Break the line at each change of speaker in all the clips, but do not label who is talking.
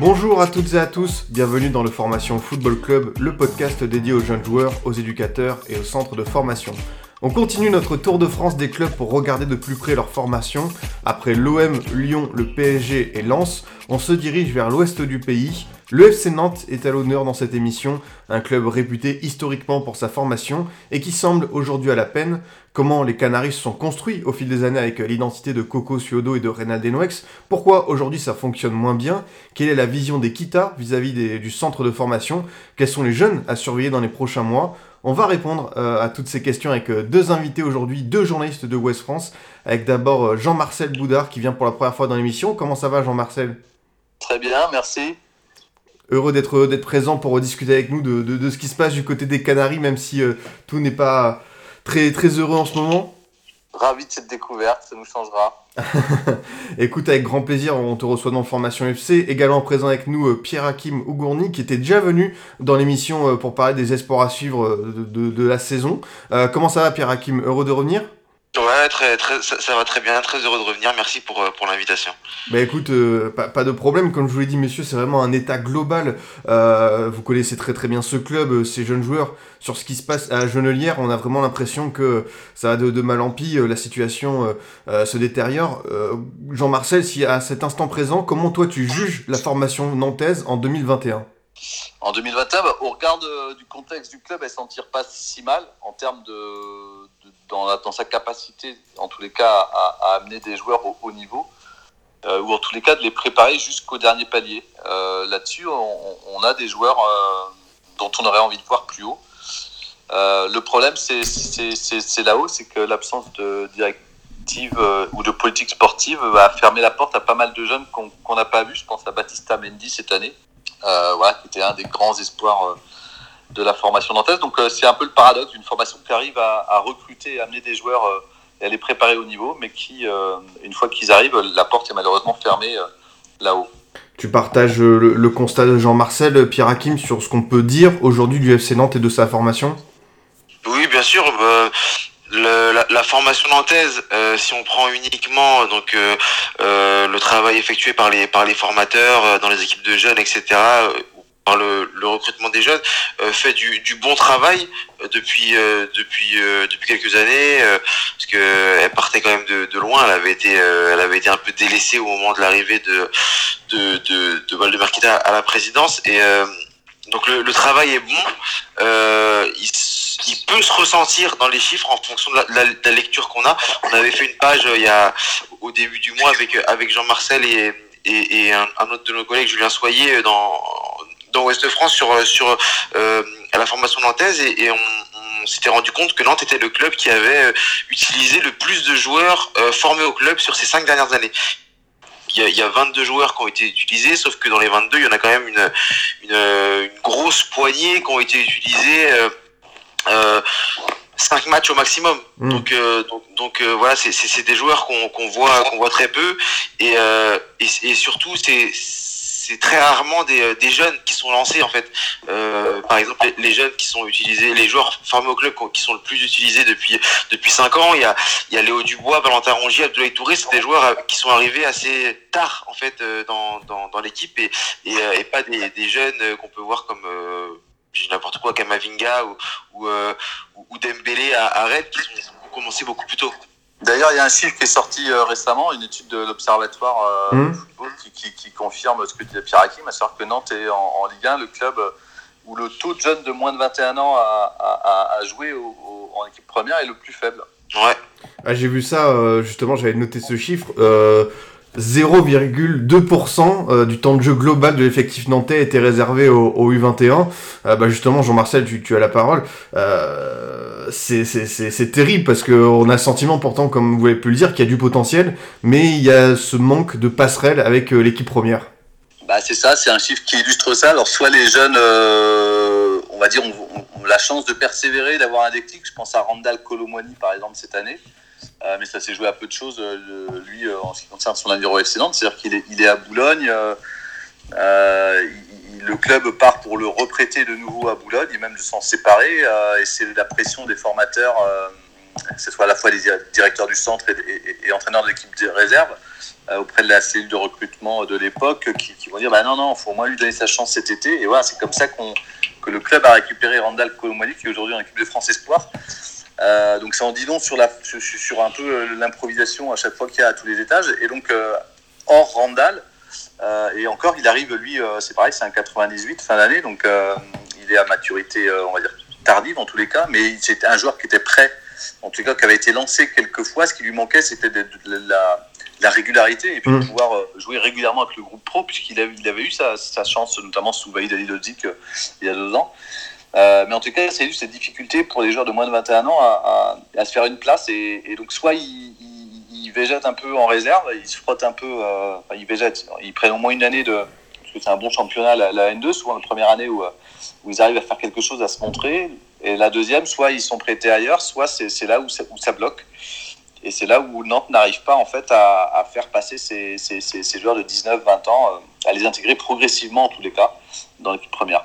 Bonjour à toutes et à tous, bienvenue dans le Formation Football Club, le podcast dédié aux jeunes joueurs, aux éducateurs et aux centres de formation. On continue notre tour de France des clubs pour regarder de plus près leur formation. Après l'OM, Lyon, le PSG et Lens, on se dirige vers l'ouest du pays. Le FC Nantes est à l'honneur dans cette émission, un club réputé historiquement pour sa formation et qui semble aujourd'hui à la peine. Comment les Canaris se sont construits au fil des années avec l'identité de Coco Suodo et de Reynald Denouex Pourquoi aujourd'hui ça fonctionne moins bien? Quelle est la vision des Kita vis-à-vis du centre de formation? Quels sont les jeunes à surveiller dans les prochains mois? On va répondre euh, à toutes ces questions avec euh, deux invités aujourd'hui, deux journalistes de Ouest France, avec d'abord euh, Jean-Marcel Boudard qui vient pour la première fois dans l'émission. Comment ça va Jean-Marcel?
Très bien, merci.
Heureux d'être d'être présent pour discuter avec nous de, de- de ce qui se passe du côté des Canaries, même si euh, tout n'est pas très, très heureux en ce moment.
Ravi de cette découverte, ça nous changera.
Écoute, avec grand plaisir, on te reçoit dans Formation FC. Également présent avec nous euh, Pierre-Hakim Ougourny, qui était déjà venu dans l'émission euh, pour parler des espoirs à suivre de, de- de la saison. Euh, comment ça va Pierre-Hakim Heureux de revenir?
Ouais, très, très, ça, ça va très bien, très heureux de revenir. Merci pour, euh, pour l'invitation.
Bah écoute, euh, pas, pas de problème, comme je vous l'ai dit messieurs, c'est vraiment un état global. Euh, vous connaissez très très bien ce club, ces jeunes joueurs. Sur ce qui se passe à Genelière, on a vraiment l'impression que ça va de, de mal en pis, la situation euh, euh, se détériore. Euh, Jean-Marcel, si à cet instant présent, comment toi tu juges la formation nantaise en 2021
En 2021, bah, au regard de- du contexte du club, elle s'en tire pas si mal en termes de- dans, dans sa capacité, en tous les cas, à, amener des joueurs au haut niveau, euh, ou en tous les cas de les préparer jusqu'au dernier palier. Euh, Là-dessus, on, a des joueurs euh, dont on aurait envie de voir plus haut. Le problème, c'est- là-haut, c'est que l'absence de directive ou de politique sportive va fermer la porte à pas mal de jeunes qu'on n'a pas vus. Je pense à Baptista Mendy cette année, voilà, qui était un des grands espoirs de la formation nantaise. Donc euh, c'est un peu le paradoxe d'une formation qui arrive à, à recruter et amener des joueurs euh, et à les préparer au niveau, mais qui, euh, une fois qu'ils arrivent, la porte est malheureusement fermée euh, là-haut.
Tu partages le, le constat de Jean-Marcel, euh, Pierre-Hakim, sur ce qu'on peut dire aujourd'hui du FC Nantes et de sa formation?
Oui, bien sûr. euh, le- la, la formation nantaise, euh, si on prend uniquement donc euh, euh, le travail effectué par les par les formateurs euh, dans les équipes de jeunes, etc. le, recrutement des jeunes, euh, fait du, bon travail euh, depuis euh, depuis depuis quelques années, parce que elle partait quand même de, loin. Elle avait été elle avait été un peu délaissée au moment de l'arrivée de de de, de à la présidence et donc le, travail est bon. Il, peut se ressentir dans les chiffres en fonction de la, lecture qu'on a. On avait fait une page il y a au début du mois avec avec Jean-Marcel et, et, un, autre de nos collègues, Julien Soyer, dans dans Ouest France sur euh, sur euh, la formation nantaise et, et on, on s'était rendu compte que Nantes était le club qui avait euh, utilisé le plus de joueurs euh, formés au club sur ces cinq dernières années. Il y, a, il y a 22 joueurs qui ont été utilisés, sauf que dans les 22, il y en a quand même une, une, euh, une grosse poignée qui ont été utilisés euh, euh, 5 matchs au maximum.
Mm.
Donc, euh, donc, donc euh, voilà, c'est- des joueurs qu'on qu'on voit, qu'on voit très peu. Et, euh, et, et surtout, c'est c'est très rarement des, euh, des jeunes qui sont lancés en fait. Euh, par exemple, les, jeunes qui sont utilisés, les joueurs formés au club qui sont le plus utilisés depuis depuis cinq ans, il y a il y Léo Dubois, Valentin Rongier, Abdoulaye Touré, c'est des joueurs euh, qui sont arrivés assez tard en fait dans, l'équipe et, pas des, jeunes qu'on peut voir comme n'importe quoi, Kamavinga ou ou, Dembélé à, à Rennes qui ont commencé beaucoup plus tôt.
D'ailleurs, il y a un chiffre qui est sorti euh, récemment, une étude de l'Observatoire euh, du football qui, qui- qui confirme ce que disait Pierre Hakim, à savoir que Nantes est en, en Ligue 1 le club euh, où le taux de jeunes de moins de 21 ans à, à- à- à jouer au- au- en équipe première est le plus faible.
Ouais.
Ah, j'ai vu ça, euh, justement, j'avais noté ce chiffre. Euh, 0,2% euh, du temps de jeu global de l'effectif nantais était réservé au, au U21. Euh, bah justement, Jean-Marcel, tu, as la parole. Euh, c'est- terrible parce qu'on a le sentiment pourtant, comme vous avez pu le dire, qu'il y a du potentiel, mais il y a ce manque de passerelle avec l'équipe première.
Bah, c'est ça, c'est un chiffre qui illustre ça. Alors, soit les jeunes, on va dire, on, on- la chance de persévérer, d'avoir un déclic. Je pense à Randall Colomwani, par exemple, cette année. Mais ça s'est joué à peu de choses, lui, en ce qui concerne son FC Nantes. C'est-à-dire qu'il est, à Boulogne. le club part pour le reprêter de nouveau à Boulogne et même de s'en séparer. et c'est la pression des formateurs que ce soit à la fois les directeurs du centre et, entraîneurs de l'équipe de réserve, euh, auprès de la cellule de recrutement de l'époque, qui, vont dire bah non, non, il faut au moins lui donner sa chance cet été. Et voilà, c'est comme ça qu'on, que le club a récupéré Randall Colomwani, qui est aujourd'hui en équipe de France Espoir. Euh, donc ça en dit donc sur, la, sur, un peu euh, l'improvisation à chaque fois qu'il y a à tous les étages. Et donc, hors Randall, et encore, il arrive, lui, c'est pareil, c'est un 98 fin d'année, donc il est à maturité, on va dire, tardive en tous les cas, mais c'était un joueur qui était prêt en tout cas qui avait été lancé quelques fois. Ce qui lui manquait, c'était de, la, régularité et puis de mm. pouvoir euh, jouer régulièrement avec le groupe pro, puisqu'il avait, il avait eu sa, chance, notamment sous Vaïd Ali euh, il y a deux ans. Euh, mais en tout cas, c'est eu cette difficulté pour les joueurs de moins de 21 ans à, se faire une place. Et, donc, soit ils, il, végètent un peu en réserve, ils se frottent un peu, enfin, ils végètent, ils prennent au moins une année de. Parce que c'est un bon championnat, la, la N2, souvent la première année où, où ils arrivent à faire quelque chose, à se montrer. Et la deuxième, soit ils sont prêtés ailleurs, soit c'est là où ça, bloque. Et c'est là où Nantes n'arrive pas en fait à, faire passer ces, ces, joueurs de 19-20 ans, euh, à les intégrer progressivement en tous les cas dans l'équipe première.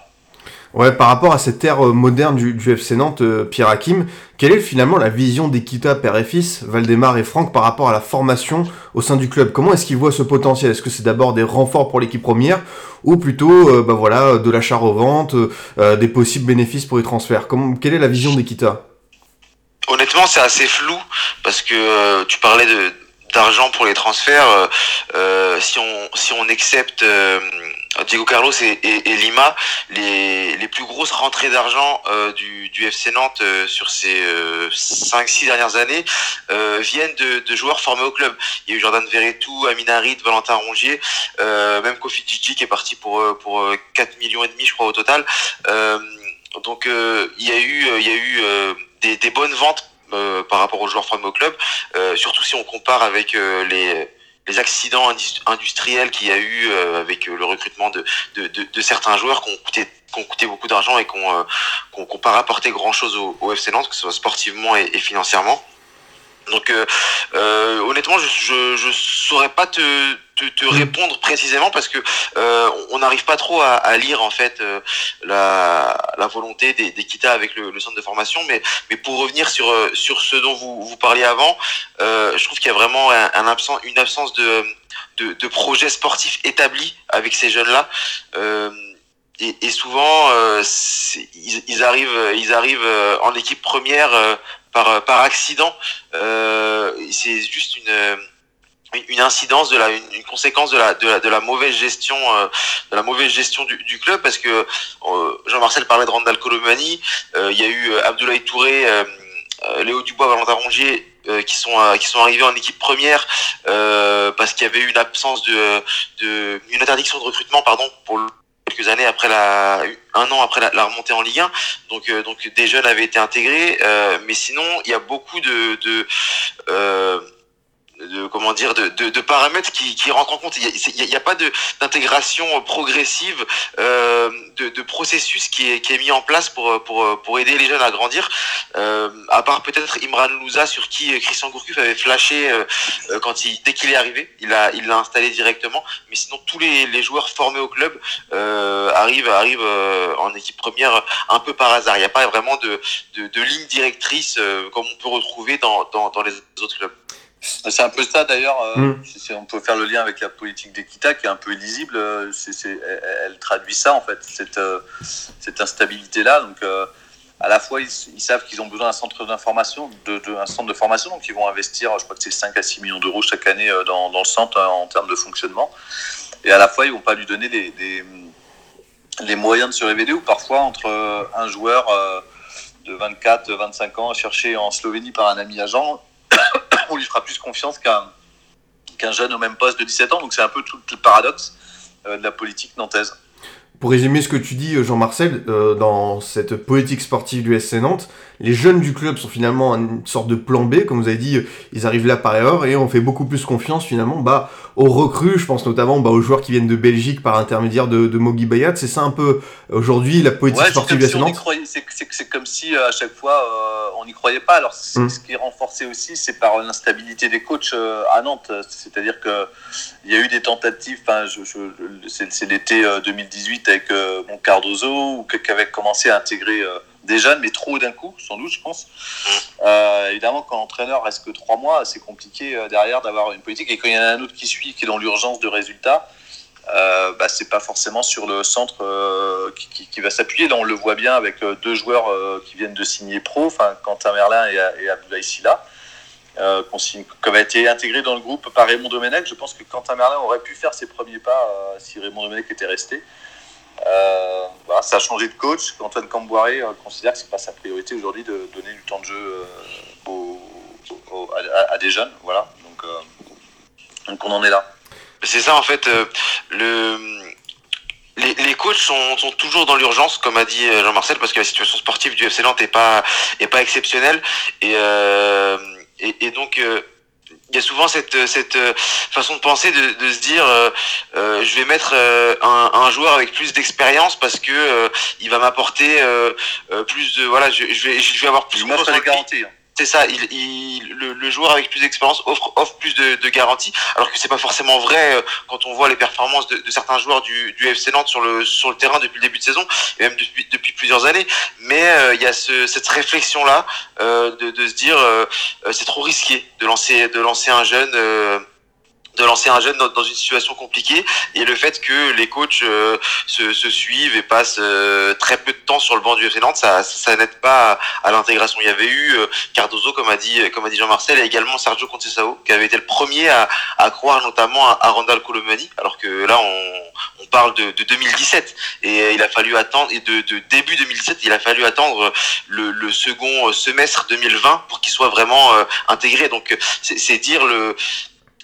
Ouais, par rapport à cette ère euh, moderne du, du FC Nantes, euh, Pierre Hakim, quelle est finalement la vision d'Equita, père et fils, Valdemar et Franck, par rapport à la formation au sein du club? Comment est-ce qu'ils voient ce potentiel? Est-ce que c'est d'abord des renforts pour l'équipe première ou plutôt euh, bah voilà, de l'achat-revente, des possibles bénéfices pour les transferts? Comment, Quelle est la vision d'Equita?
Honnêtement, c'est assez flou parce que tu parlais d'argent pour les transferts. si on si on accepte Diego Carlos et, Lima, les, les, plus grosses rentrées d'argent euh, du, du, FC Nantes euh, sur ces euh, 5-6 dernières années euh, viennent de, de, joueurs formés au club. Il y a eu Jordan Verretou, Amina Harid, Valentin Rongier, même Kofi Gigi qui est parti pour, pour 4 millions et demi je crois au total. donc il y a eu, il y a eu des, des, bonnes ventes par rapport aux joueurs formés au club, surtout si on compare avec les les accidents industriels qu'il y a eu euh, avec euh, le recrutement de, certains joueurs qui ont coûté, qui ont beaucoup d'argent et qui n'ont euh, pas rapporté grand-chose au, au, FC Nantes, que ce soit sportivement et financièrement. Donc euh, euh, honnêtement, je, je, saurais pas te, te, mm. répondre précisément parce que euh, on n'arrive pas trop à, lire en fait la, la, volonté des, des avec le, centre de formation. Mais, mais pour revenir sur, sur ce dont vous, vous parliez avant, je trouve qu'il y a vraiment un, un une absence de, de, de projet sportif établi avec ces jeunes-là. Et, et, souvent, ils, ils, arrivent, ils arrivent en équipe première par, par accident. Euh, c'est juste une une incidence de la une, conséquence de la, de la de la mauvaise gestion euh, de la mauvaise gestion du, du club parce que euh, Jean-Marcel parlait de Randall Colomani euh, il y a eu Abdoulaye Touré Léo Dubois Valentin Rongier qui sont qui sont arrivés en équipe première parce qu'il y avait eu une absence de, de une interdiction de recrutement pardon pour quelques années après la un an après la, remontée en Ligue 1 donc euh, donc des jeunes avaient été intégrés euh, mais sinon il y a beaucoup de, de euh, de comment dire de, de, de paramètres qui, qui rentrent en compte. Il n'y a, a, pas d'intégration progressive euh, de, de, processus qui est, qui est mis en place pour, pour, pour aider les jeunes à grandir. Euh, à part peut-être Imran Louza sur qui Christian Gourcuff avait flashé euh, quand il dès qu'il est arrivé, il a il l'a installé directement. Mais sinon tous les, les joueurs formés au club euh, arrivent arrivent euh, en équipe première un peu par hasard. Il n'y a pas vraiment de, de, ligne directrice euh, comme on peut retrouver dans, dans, dans les autres clubs.
C'est un peu ça d'ailleurs. Euh, mm. on peut faire le lien avec la politique d'Equita qui est un peu illisible. Euh, elle, traduit ça en fait, cette, euh, cette instabilité-là. Donc à la fois ils, savent qu'ils ont besoin d'un centre d'information, de, un centre de formation, donc ils vont investir, je crois que c'est 5 à 6 millions d'euros chaque année dans, dans, le centre en termes de fonctionnement. Et à la fois ils vont pas lui donner les, les, moyens de se révéler ou parfois entre un joueur de 24-25 ans cherché en Slovénie par un ami agent on lui fera plus confiance qu'un qu'un jeune au même poste de 17 ans. Donc c'est un peu tout, le paradoxe euh, de la politique nantaise.
pour résumer ce que tu dis, Jean-Marcel, euh, dans cette politique sportive du SC Nantes, les jeunes du club sont finalement une sorte de plan B, comme vous avez dit, ils arrivent là par erreur et on fait beaucoup plus confiance finalement bah, aux recrues, je pense notamment bah, aux joueurs qui viennent de Belgique par intermédiaire de, de Mogi Bayat. C'est ça un peu aujourd'hui la politique sportive du SC Nantes
C'est comme si à chaque fois euh, on n'y croyait pas. Alors mm. ce qui est renforcé aussi, c'est par l'instabilité des coachs euh, à Nantes. C'est-à-dire qu'il y a eu des tentatives, c'est l'été 2018 avec mon Cardozo, ou qui avait commencé à intégrer des jeunes, mais trop d'un coup, sans doute, je pense. Euh, évidemment, quand l'entraîneur reste que trois mois, c'est compliqué euh, derrière d'avoir une politique. Et quand il y en a un autre qui suit, qui est dans l'urgence de résultats, euh, bah, c'est pas forcément sur le centre euh, qui, qui, va s'appuyer. Là, on le voit bien avec deux joueurs qui viennent de signer pro, enfin Quentin Merlin et, et Abdoulaye Silla, qui ont été intégrés dans le groupe par Raymond Domenech. Je pense que Quentin Merlin aurait pu faire ses premiers pas si Raymond Domenech était resté. Euh, ça a changé de coach. Antoine Camboiré euh, considère que c'est pas sa priorité aujourd'hui de donner du temps de jeu euh, à, des jeunes. Voilà. Donc, donc on en est là.
C'est ça en fait. le les, les, coachs sont, toujours dans l'urgence, comme a dit Jean-Marcel, parce que la situation sportive du FC Nantes est pas est pas exceptionnelle et, et, donc il y a souvent cette, cette euh, façon de penser de, de se dire euh, euh je vais mettre euh, un, un, joueur avec plus d'expérience parce que il va m'apporter plus de voilà je, je, vais je vais avoir plus
de garanties.
C'est ça, il, il, le, joueur avec plus d'expérience offre, offre plus de, garanties, alors que c'est pas forcément vrai euh, quand on voit les performances de, certains joueurs du, du FC Nantes sur le, sur le terrain depuis le début de saison, et même depuis, depuis plusieurs années. Mais euh, il y a ce, cette réflexion-là euh, de, de, se dire c'est trop risqué de lancer, de lancer un jeune de lancer un jeune dans, une situation compliquée et le fait que les coachs euh, se, se, suivent et passent euh, très peu de temps sur le banc du FC Nantes, ça, ça n'aide pas à, l'intégration. Il y avait eu euh, Cardozo, comme a dit, comme a dit Jean-Marcel, et également Sergio Conceição, qui avait été le premier à, à croire notamment à, à Randall Colomani, alors que là on, on parle de, de, 2017 et il a fallu attendre et de, de, début 2017, il a fallu attendre le, le second semestre 2020 pour qu'il soit vraiment intégré. Donc c'est dire le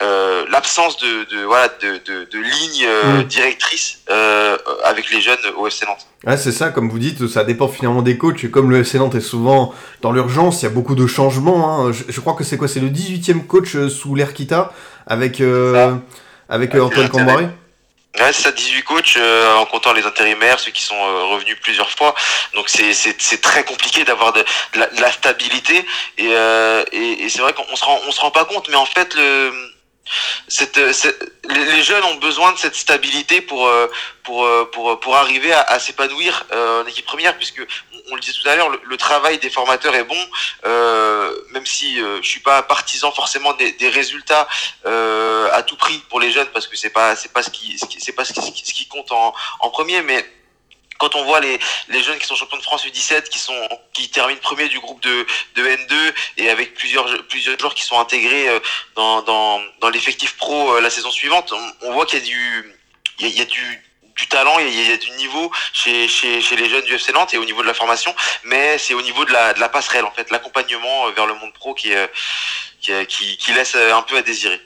euh, l'absence de, de, voilà, de, de, de ligne euh, mm. directrice euh, avec les jeunes au FC Nantes.
Ouais, c'est ça, comme vous dites, ça dépend finalement des coachs. Et comme le FC Nantes est souvent dans l'urgence, il y a beaucoup de changements. Hein. Je, je, crois que c'est quoi C'est le 18e coach euh, sous l'Erquita avec, euh, avec Antoine Cambaré
Ouais, c'est ça, 18 coachs, euh, en comptant les intérimaires, ceux qui sont euh, revenus plusieurs fois. Donc c'est, c'est, c'est très compliqué d'avoir de, de, la, de, la, stabilité. Et, euh, et, et c'est vrai qu'on se rend, on se rend pas compte, mais en fait, le, euh, les jeunes ont besoin de cette stabilité pour euh, pour euh, pour pour arriver à, s'épanouir en équipe première puisque on, le disait tout à l'heure le, travail des formateurs est bon euh, même si je suis pas partisan forcément des, résultats à tout prix pour les jeunes parce que pas pas ce qui pas ce qui, ce qui compte en, en premier mais quand on voit les, les jeunes qui sont champions de France U17, qui sont qui terminent premier du groupe de, de N2 et avec plusieurs plusieurs joueurs qui sont intégrés euh, dans, dans, dans l'effectif pro euh, la saison suivante, on, on voit qu'il y a du il y a, il y a du du talent, il y a du niveau chez, chez, chez, les jeunes du FC Nantes et au niveau de la formation, mais c'est au niveau de la, de la passerelle en fait, l'accompagnement euh, vers le monde pro qui, qui, qui, qui laisse un peu à désirer.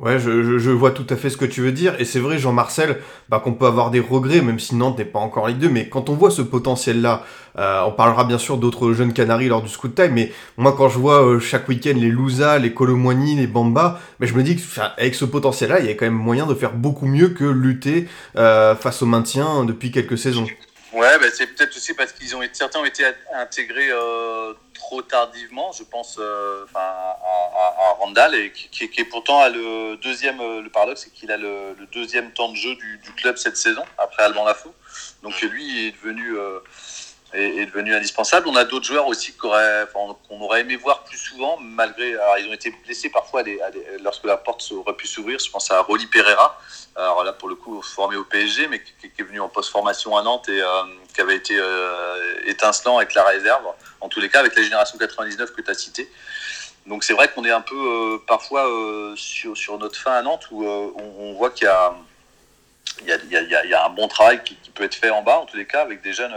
Ouais, je, je, vois tout à fait ce que tu veux dire. Et c'est vrai, Jean-Marcel, bah, qu'on peut avoir des regrets, même si Nantes n'est pas encore Ligue 2. Mais quand on voit ce potentiel-là, euh, on parlera bien sûr d'autres jeunes Canaries lors du Scoot Time. Mais moi, quand je vois euh, chaque week-end les Louza, les Colomboigny, les Bamba, mais je me dis qu'avec ce potentiel-là, il y a quand même moyen de faire beaucoup mieux que lutter euh, face au maintien depuis quelques saisons.
Ouais, bah, c'est peut-être aussi parce qu'ils ont été, certains ont été intégrés euh, trop tardivement, je pense, euh, à, à, à, Randall, et qui, qui, est pourtant a le deuxième, euh, le paradoxe, c'est qu'il a le, le, deuxième temps de jeu du, du, club cette saison, après Alban Lafaux. Donc lui est devenu, euh, est, devenu indispensable. On a d'autres joueurs aussi qu'on aurait, aimé voir plus souvent, malgré, alors ils ont été blessés parfois lorsque la porte aurait pu s'ouvrir. Je pense à Rolly Pereira, alors là pour le coup formé au PSG, mais qui, est venu en post-formation à Nantes et euh, qui avait été euh, étincelant avec la réserve, en tous les cas avec la génération 99 que tu as cité. Donc c'est vrai qu'on est un peu euh, parfois sur, sur, notre fin à Nantes où on, voit qu'il y a, il y, a, il, y a, un bon travail qui, peut être fait en bas, en tous les cas, avec des jeunes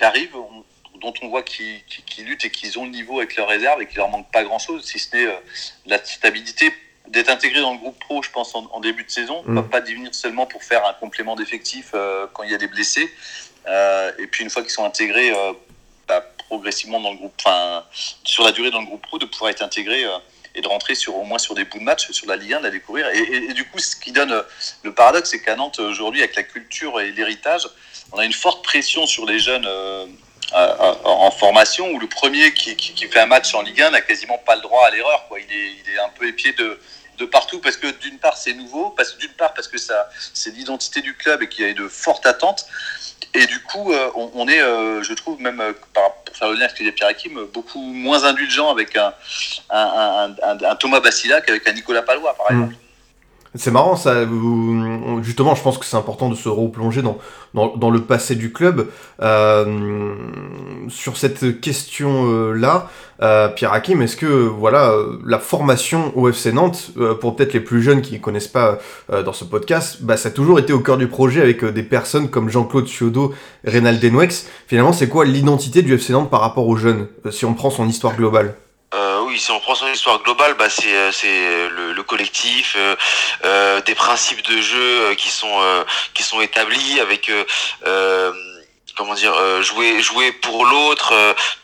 qui arrivent, on, dont on voit qu'ils qui, qui luttent et qu'ils ont le niveau avec leur réserve et qu'il leur manque pas grand-chose, si ce n'est la stabilité d'être intégré dans le groupe pro, je pense, en, début de saison. On ne va pas devenir seulement pour faire un complément d'effectif quand il y a des blessés. et puis une fois qu'ils sont intégrés bah, progressivement dans le groupe, enfin, sur la durée dans le groupe pro, de pouvoir être intégré et de rentrer sur, au moins sur des bouts de match, sur la Ligue 1, de la découvrir. Et, du coup, ce qui donne le paradoxe, c'est qu'à Nantes, aujourd'hui, avec la culture et l'héritage, on a une forte pression sur les jeunes euh, en formation, où le premier qui, qui, fait un match en Ligue 1 n'a quasiment pas le droit à l'erreur. Quoi. Il, est, il est un peu épié de, de partout, parce que d'une part, c'est nouveau, parce, d'une part, parce que ça, c'est l'identité du club et qu'il y a de fortes attentes. Et du coup, euh, on, est, euh, je trouve, même pour faire le lien avec ce que Pierre Hakim, beaucoup moins indulgent avec un, un, un, Thomas Bassilac qu'avec un Nicolas Palois, par mmh.
C'est marrant, ça. Justement, je pense que c'est important de se replonger dans, dans, le passé du club. Euh, sur cette question-là, euh, Pierre Hakim, est-ce que voilà la formation au FC Nantes, euh, pour peut-être les plus jeunes qui ne connaissent pas dans ce podcast, bah, ça a toujours été au cœur du projet avec des personnes comme Jean-Claude Ciodo, Reynald Denwex. Finalement, c'est quoi l'identité du FC Nantes par rapport aux jeunes, si on prend son histoire globale?
Oui, si on prend son histoire globale, bah c'est euh, c'est le, le, collectif, euh, euh, des principes de jeu qui sont établis avec comment dire jouer jouer pour l'autre,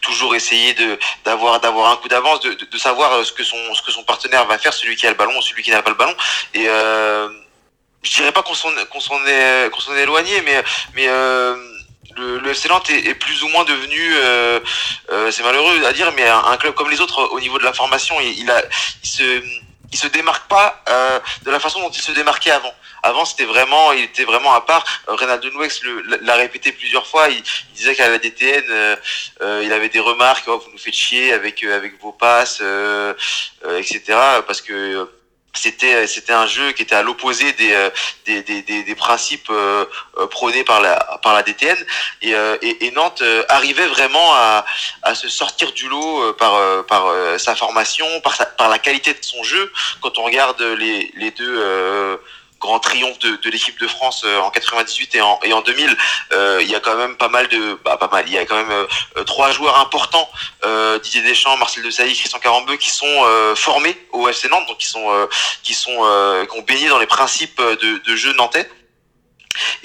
toujours essayer d'avoir un coup d'avance, de, savoir ce que son partenaire va faire, celui qui a le ballon, celui qui n'a pas le ballon. Et je dirais pas qu'on s'en est éloigné, mais le, le FC est, plus ou moins devenu, euh, euh, c'est malheureux à dire, mais un, club comme les autres au niveau de la formation, il, il a, il se, il se démarque pas euh, de la façon dont il se démarquait avant. Avant, c'était vraiment, il était vraiment à part. Reynaldo Nouex l'a répété plusieurs fois. Il, disait qu'à la DTN, il avait des remarques, oh, vous nous faites chier avec avec vos passes, etc. Parce que c'était c'était un jeu qui était à l'opposé des, euh, des, des, des, principes euh, euh, prônés par la par la DTN et, et, Nantes arrivait vraiment à, à se sortir du lot par par sa formation par par la qualité de son jeu. Quand on regarde les les deux grand triomphe de, l'équipe de France euh, en 98 et en, et en 2000, euh, il y a quand même pas mal de, bah, pas mal, il y a quand même euh, trois joueurs importants, Didier Deschamps, Marcel Desailly, Christian Carambeu, qui sont formés au FC Nantes, donc qui sont, qui sont, qui ont baigné dans les principes de, de jeu nantais.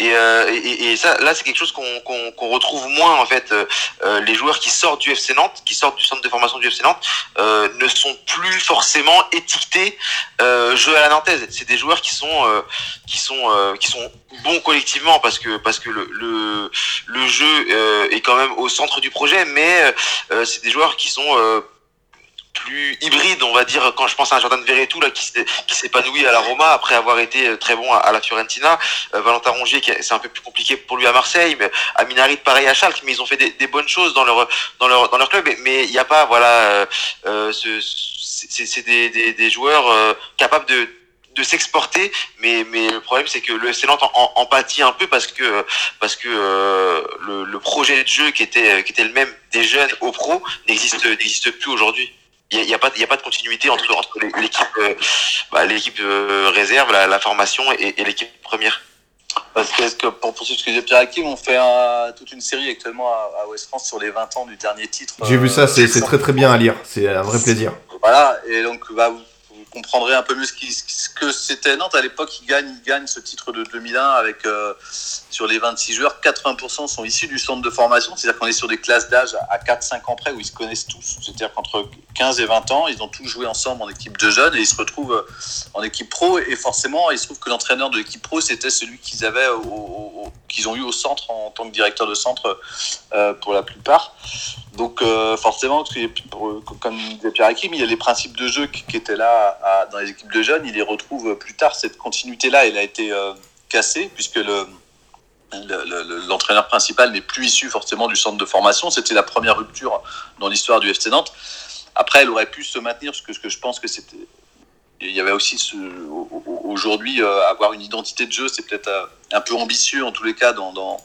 Euh, et, et, ça, là, c'est quelque chose qu'on retrouve moins en fait. Euh, euh, les joueurs qui sortent du FC Nantes, qui sortent du centre de formation du FC Nantes, ne sont plus forcément étiquetés jeu à la nantaise. C'est des joueurs qui sont qui sont qui sont bons collectivement parce que parce que le le, le jeu est quand même au centre du projet, mais c'est des joueurs qui sont plus hybride, on va dire, quand je pense à Jordan Verretou là, qui, qui s'épanouit à la Roma après avoir été euh, très bon à, la Fiorentina. Euh, Valentin Rongier, c'est un peu plus compliqué pour lui à Marseille, mais Aminarit pareil à Schalke, mais ils ont fait des, bonnes choses dans leur dans leur dans leur club. Mais il n'y a pas, voilà, euh, c'est des, des, des, joueurs capables de de s'exporter mais mais le problème c'est que le Nantes en, en, pâtit un peu parce que parce que le, le, projet de jeu qui était qui était le même des jeunes au pro n'existe n'existe plus aujourd'hui il n'y a, a, pas, y a pas de continuité entre, entre l'équipe euh, bah, l'équipe euh, réserve, la, la, formation et, et l'équipe première.
Parce que, que pour poursuivre ce que disait Pierre Hakim, on fait un, toute une série actuellement à, à, West France sur les 20 ans du dernier titre.
J'ai vu ça, c'est très très bien à lire, c'est un vrai plaisir.
Voilà, et donc bah, vous, comprendrez un peu mieux ce, qui, ce que c'était Nantes à l'époque. Il gagne, il gagne ce titre de 2001 avec euh, sur les 26 joueurs, 80% sont issus du centre de formation. C'est-à-dire qu'on est sur des classes d'âge à 4-5 ans près où ils se connaissent tous. C'est-à-dire qu'entre 15 et 20 ans, ils ont tous joué ensemble en équipe de jeunes et ils se retrouvent euh, en équipe pro. Et forcément, il se trouve que l'entraîneur de l'équipe pro, c'était celui qu'ils avaient, qu'ils ont eu au centre en tant que directeur de centre euh, pour la plupart. Donc forcément, comme disait Pierre Hakim, il y a les principes de jeu qui, étaient là dans les équipes de jeunes. Il les retrouve plus tard. Cette continuité-là, elle a été cassée puisque le l'entraîneur principal n'est plus issu forcément du centre de formation. C'était la première rupture dans l'histoire du FC Nantes. Après, elle aurait pu se maintenir, parce que, que je pense que c'était. Il y avait aussi aujourd'hui euh, avoir une identité de jeu, c'est peut-être euh, un peu ambitieux en tous les cas dans,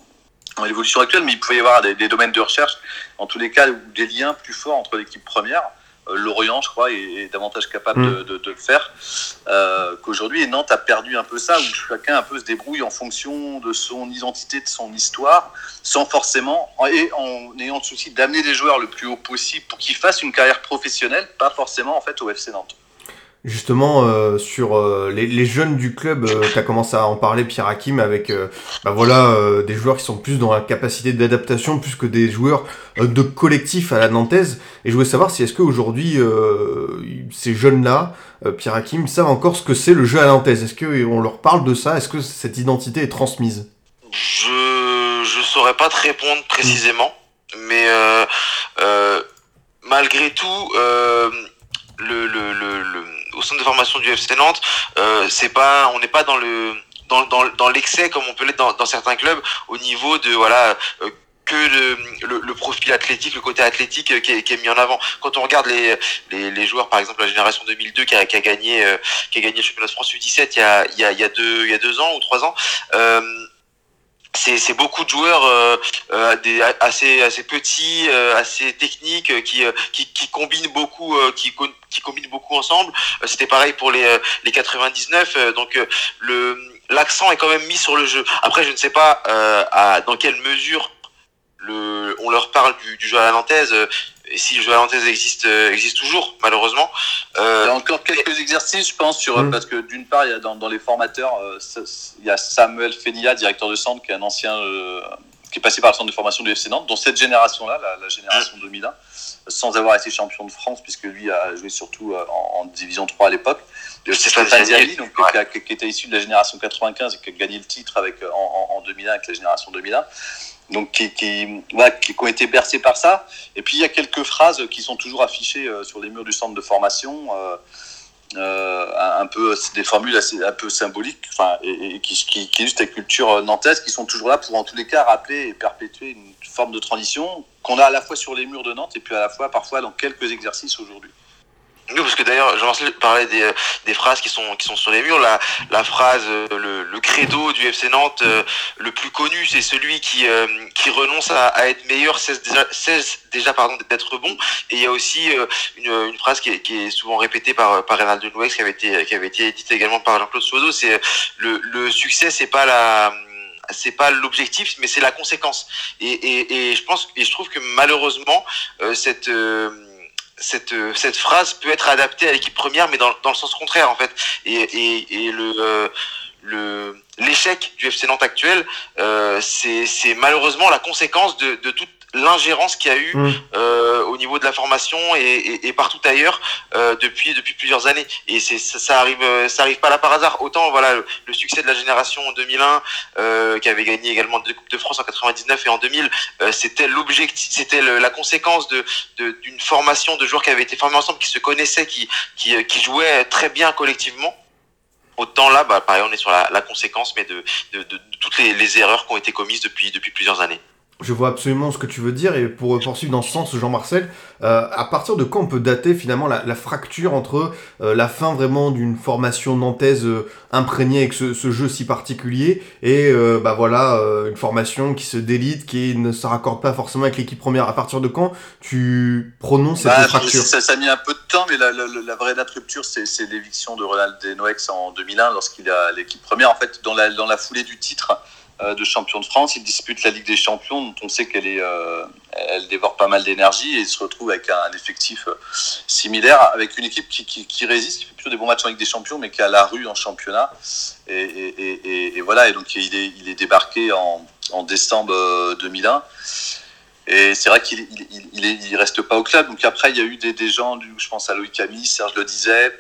l'évolution actuelle, mais il pouvait y avoir des, des, domaines de recherche, en tous les cas, des liens plus forts entre l'équipe première Lorient, je crois, est, davantage capable mm. de, le faire euh, qu'aujourd'hui. Et Nantes a perdu un peu ça, où chacun un peu se débrouille en fonction de son identité, de son histoire, sans forcément, et en ayant le souci d'amener les joueurs le plus haut possible pour qu'ils fassent une carrière professionnelle, pas forcément en fait au FC Nantes.
Justement, euh, sur euh, les, jeunes du club, euh, tu as commencé à en parler, Pierre Hakim, avec bah voilà, des joueurs qui sont plus dans la capacité d'adaptation, plus que des joueurs de collectif à la nantaise. Et je voulais savoir si est-ce qu'aujourd'hui, ces jeunes-là, Pierre Hakim, savent encore ce que c'est le jeu à nantaise? Est-ce qu'on leur parle de ça? Est-ce que cette identité est transmise?
Je ne saurais pas te répondre précisément, mais malgré tout, le, le, le au centre de formation du FC Nantes, euh, c'est pas, on n'est pas dans le dans, dans, dans l'excès comme on peut l'être dans, dans, certains clubs au niveau de voilà euh, que le, le, profil athlétique, le côté athlétique qui est, qui est, mis en avant. Quand on regarde les, les, les, joueurs, par exemple la génération 2002 qui a, qui a gagné euh, qui a gagné le championnat de France U17 il y a, il y a, il y a deux il y a deux ans ou trois ans. Euh, c'est beaucoup de joueurs euh, euh des, assez assez petits, euh, assez techniques, euh, qui, qui, qui combinent beaucoup, qui, qui combinent beaucoup ensemble. C'était pareil pour les les 99. donc le l'accent est quand même mis sur le jeu. Après, je ne sais pas à, dans quelle mesure le, on leur parle du, du jeu à la nantaise et si le jeu à l'antenne existe, euh, existe toujours, malheureusement.
Euh, il y a encore quelques exercices, je pense, sur, mm. parce que d'une part, il y a dans, dans les formateurs, euh, il y a Samuel Fenia, directeur de centre, qui est un ancien, euh, qui est passé par le centre de formation du FC Nantes, dont cette génération-là, la, la, génération mm. 2001, sans avoir été champion de France, puisque lui a joué surtout en, en division 3 à l'époque. Stéphane Diaby, donc, ouais. qui, qui, était issu de la génération 95 et qui a gagné le titre avec, en, en 2001 avec la génération 2001 donc qui, qui, qui, ont été bercés par ça. Et puis il y a quelques phrases qui sont toujours affichées euh, sur les murs du centre de formation, euh, euh, un peu des formules assez, un peu symboliques, enfin, et qui, qui, qui illustrent la culture nantaise, qui sont toujours là pour en tous les cas rappeler et perpétuer une forme de transition qu'on a à la fois sur les murs de Nantes et puis à la fois parfois dans quelques exercices aujourd'hui.
Oui, parce que d'ailleurs, Jean-Marcel parlait des, des, phrases qui sont, qui sont sur les murs. La, la phrase, euh, le, le credo du FC Nantes, euh, le plus connu, c'est celui qui, euh, qui renonce à, à, être meilleur, cesse déjà, cesse déjà pardon, d'être bon. Et il y a aussi une, une phrase qui est, qui est, souvent répétée par, par Reynald Nouex, qui avait été, qui avait été éditée également par Jean-Claude Soiseau. C'est le, le succès, c'est pas la c'est pas l'objectif, mais c'est la conséquence. Et, et, et, je pense et je trouve que malheureusement euh, cette euh, cette, euh, cette phrase peut être adaptée à l'équipe première, mais dans, dans, le sens contraire, en fait. Et, et, et le, euh, le, l'échec du FC Nantes actuel, euh, c'est, malheureusement la conséquence de, de toute l'ingérence qu'il y a eu mmh. euh, au niveau de la formation et, et, et partout ailleurs euh, depuis depuis plusieurs années. Et c'est ça, ça, arrive ça arrive pas là par hasard. Autant voilà le, le succès de la génération en 2001 euh, qui avait gagné également deux coupes de France en 99 et en 2000 euh, c'était l'objectif c'était la conséquence de d'une formation de joueurs qui avaient été formés ensemble qui se connaissaient qui qui, qui jouaient très bien collectivement. Autant là bah pareil on est sur la, la conséquence mais de, de, de, de toutes les, les erreurs qui ont été commises depuis depuis plusieurs années
je vois absolument ce que tu veux dire et pour poursuivre dans ce sens, Jean-Marcel, euh, à partir de quand on peut dater finalement la, la fracture entre euh, la fin vraiment d'une formation nantaise euh, imprégnée avec ce, ce, jeu si particulier et euh, bah voilà euh, une formation qui se délite, qui ne se raccorde pas forcément avec l'équipe première. À partir de quand tu prononces cette bah, fracture?
ça, ça, a mis un peu de temps, mais la, la, la vraie date rupture, c'est l'éviction de Ronald Denoex en 2001 lorsqu'il a l'équipe première. En fait, dans la, dans la foulée du titre de champion de France. Il dispute la Ligue des Champions, dont on sait qu'elle est, euh, elle dévore pas mal d'énergie et il se retrouve avec un, effectif euh, similaire, avec une équipe qui, qui, résiste, qui fait plutôt des bons matchs en Ligue des Champions, mais qui a la rue en championnat. Et, et, et, voilà, et donc il est, il est débarqué en, en décembre 2001. Et c'est vrai qu'il il, il, reste pas au club. Donc après, il y a eu des, des gens, je pense à Loïc Camille, Serge le disait,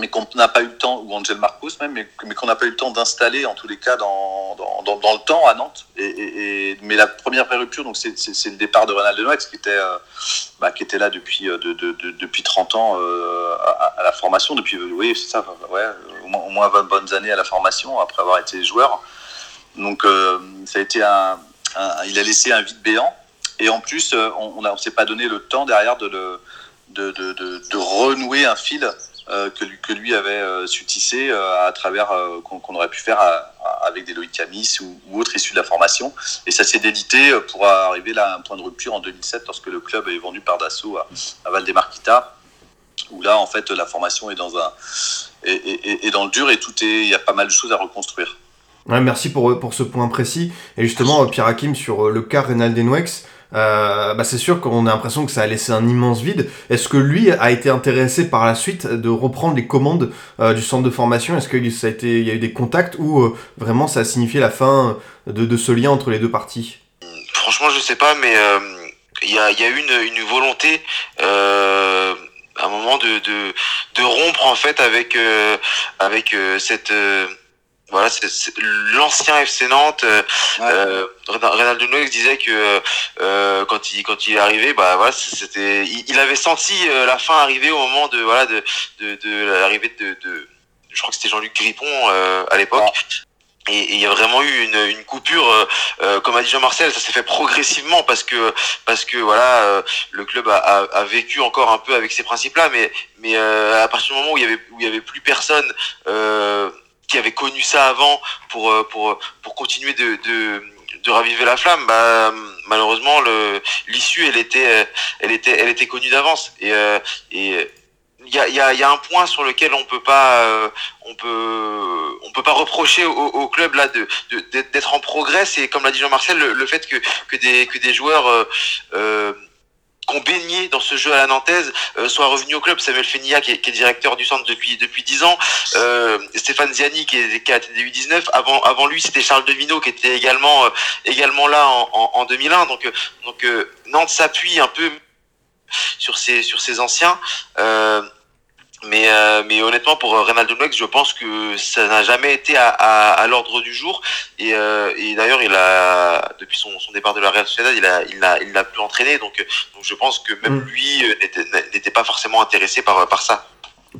mais qu'on n'a pas eu le temps, ou Angel Marcos même, mais, mais qu'on n'a pas eu le temps d'installer, en tous les cas, dans, dans, dans, le temps à Nantes. Et, mais la première vraie c'est le départ de Renald Denoix, qui était, euh, bah, qui était là depuis, euh, de, de, de, depuis 30 ans euh, à, la formation, depuis, oui, ça, ouais, au moins, au moins 20 bonnes années à la formation, après avoir été joueur. Donc, ça a été un, il a laissé un vide béant. Et en plus, on ne s'est pas donné le temps derrière de, le, de, de, renouer un fil que, lui, que lui avait euh, su tisser euh, à travers qu'on qu aurait pu faire avec des Loïc Camis ou, ou, autres issus de la formation. Et ça s'est délité pour arriver là à un point de rupture en 2007 lorsque le club est vendu par Dassault à, à Valdemarquita où là en fait la formation est dans un est, dans le dur et tout est il y a pas mal de choses à reconstruire.
Merci pour, pour ce point précis. Et justement, Pierre Hakim, sur le cas Reynald Denwex, euh, bah c'est sûr qu'on a l'impression que ça a laissé un immense vide. Est-ce que lui a été intéressé par la suite de reprendre les commandes euh, du centre de formation? Est-ce qu'il a été, il y a eu des contacts ou euh, vraiment ça a signifié la fin de, de, ce lien entre les deux parties?
Franchement, je sais pas, mais il y a, y, a, eu une, une volonté. Euh à un moment de, de, de rompre en fait avec avec cette voilà, c'est l'ancien FC Nantes. Euh, euh, Reynaldo Noix disait que euh, quand il quand il est arrivé, bah voilà, c'était, il, avait senti euh, la fin arriver au moment de voilà de de, de l'arrivée de, de, je crois que c'était Jean-Luc Grippon euh, à l'époque. Et il y a vraiment eu une, une coupure, euh, comme a dit Jean-Marcel, ça s'est fait progressivement parce que parce que voilà, euh, le club a, a, a, vécu encore un peu avec ces principes-là, mais mais à partir du moment où il y avait où il y avait plus personne qui avait connu ça avant pour euh, pour pour continuer de, de de raviver la flamme, bah, malheureusement le l'issue elle était elle était elle était connue d'avance. Et euh, et il y a, y, a, y a un point sur lequel on peut pas euh, on peut on peut pas reprocher au, au club là de d'être en progrès c'est comme l'a dit Jean-Marcel le, le, fait que que des que des joueurs euh, baigné dans ce jeu à la nantaise euh, soit revenu au club. Samuel Fenia qui est, directeur du centre depuis depuis dix ans, euh, Stéphane Ziani qui est, qui a été U19. Avant avant lui c'était Charles Devino qui était également euh, également là en, en, en, 2001. Donc donc euh, Nantes s'appuie un peu sur ses sur ses anciens. Mais, euh, mais honnêtement, pour Reynaldo Noix, je pense que ça n'a jamais été à, à, à l'ordre du jour. Et, euh, et d'ailleurs, il a, depuis son, son, départ de la Real Sociedad, il a, il n'a, il n'a plus entraîné. Donc, donc, je pense que même mm. lui euh, n'était, pas forcément intéressé par, par ça.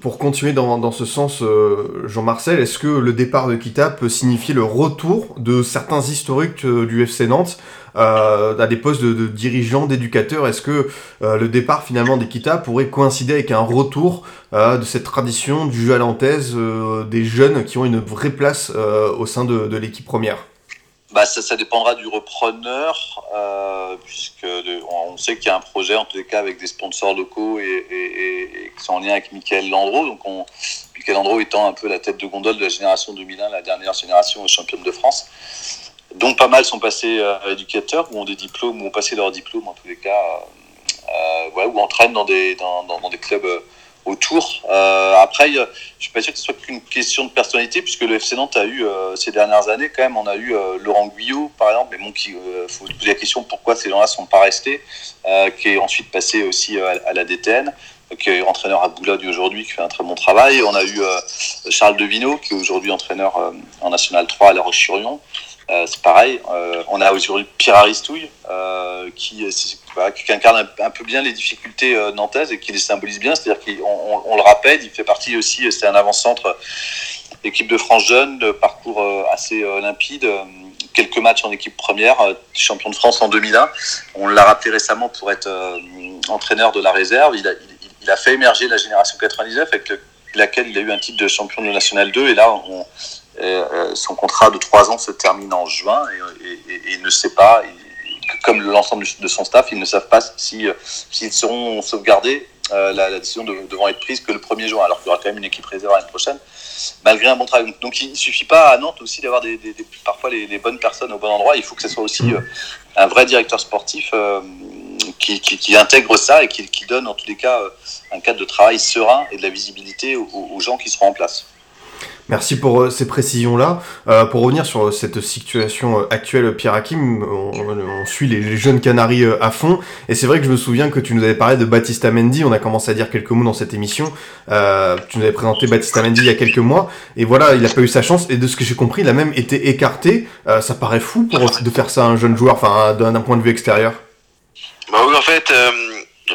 Pour continuer dans, dans ce sens, euh, Jean-Marcel, est-ce que le départ de Kita peut signifier le retour de certains historiques euh, du FC Nantes? Euh, à des postes de, dirigeants, d'éducateurs Est-ce que euh, le départ finalement d'Equita pourrait coïncider avec un retour euh, de cette tradition du jeu à l'antaise, des jeunes qui ont une vraie place au sein de, l'équipe première?
Bah, ça, dépendra du repreneur, euh, puisque on sait qu'il y a un projet, en tous les cas, avec des sponsors locaux et qui sont en lien avec Michael Landreau. Donc, on, Michael Landreau étant un peu la tête de gondole de la génération 2001, la dernière génération championne de France. Donc, pas mal sont passés euh, éducateurs, ou ont des diplômes, ou ont passé leur diplôme, en tous les cas, euh, ouais, ou entraînent dans des, clubs autour. Euh, après, je suis pas sûr que ce soit qu'une question de personnalité, puisque le FC Nantes a eu euh, ces dernières années quand même, on a eu euh, Laurent Guyot par exemple, mais bon, qui euh, faut se poser la question pourquoi ces gens-là sont pas restés, euh, qui est ensuite passé aussi à, la DTN, qui est entraîneur à Boulogne aujourd'hui, qui fait un très bon travail. On a eu Charles Devino, qui est aujourd'hui entraîneur en National 3 à La Roche-sur-Yon. Euh, c'est pareil. Euh, on a aujourd'hui Pierre Aristouille, euh, qui, incarne un, peu bien les difficultés nantaises et qui les symbolise bien. C'est-à-dire qu'on on, on le rappelle, il fait partie aussi, c'est un avant-centre équipe de France jeune, de parcours assez limpide. quelques matchs en équipe première, champion de France en 2001. On l'a rappelé récemment pour être entraîneur de la réserve. Il a, fait émerger la génération 99 avec le, laquelle il a eu un titre de champion de National 2. Et là, on, son contrat de trois ans se termine en juin et, et, et il ne sait pas, comme l'ensemble de son staff, ils ne savent pas si s'ils seront sauvegardés. Euh, la, décision de, devant être prise que le 1er juin, alors qu'il y aura quand même une équipe réserve l'année prochaine, malgré un bon travail. Donc il ne suffit pas à Nantes aussi d'avoir des, parfois les, bonnes personnes au bon endroit, il faut que ce soit aussi euh, un vrai directeur sportif euh, qui, intègre ça et qui, donne en tous les cas un cadre de travail serein et de la visibilité aux gens qui seront en place.
Merci pour euh, ces précisions-là. Euh, pour revenir sur cette situation euh, actuelle, Pierre Hakim, on, suit les, jeunes Canaries à fond. Et c'est vrai que je me souviens que tu nous avais parlé de Baptiste Mendy. On a commencé à dire quelques mots dans cette émission. Euh, tu nous avais présenté Baptiste Mendy il y a quelques mois. Et voilà, il n'a pas eu sa chance. Et de ce que j'ai compris, il a même été écarté. Euh, ça paraît fou pour, de faire ça à un jeune joueur, enfin, d'un point de vue extérieur.
Bah oui, en fait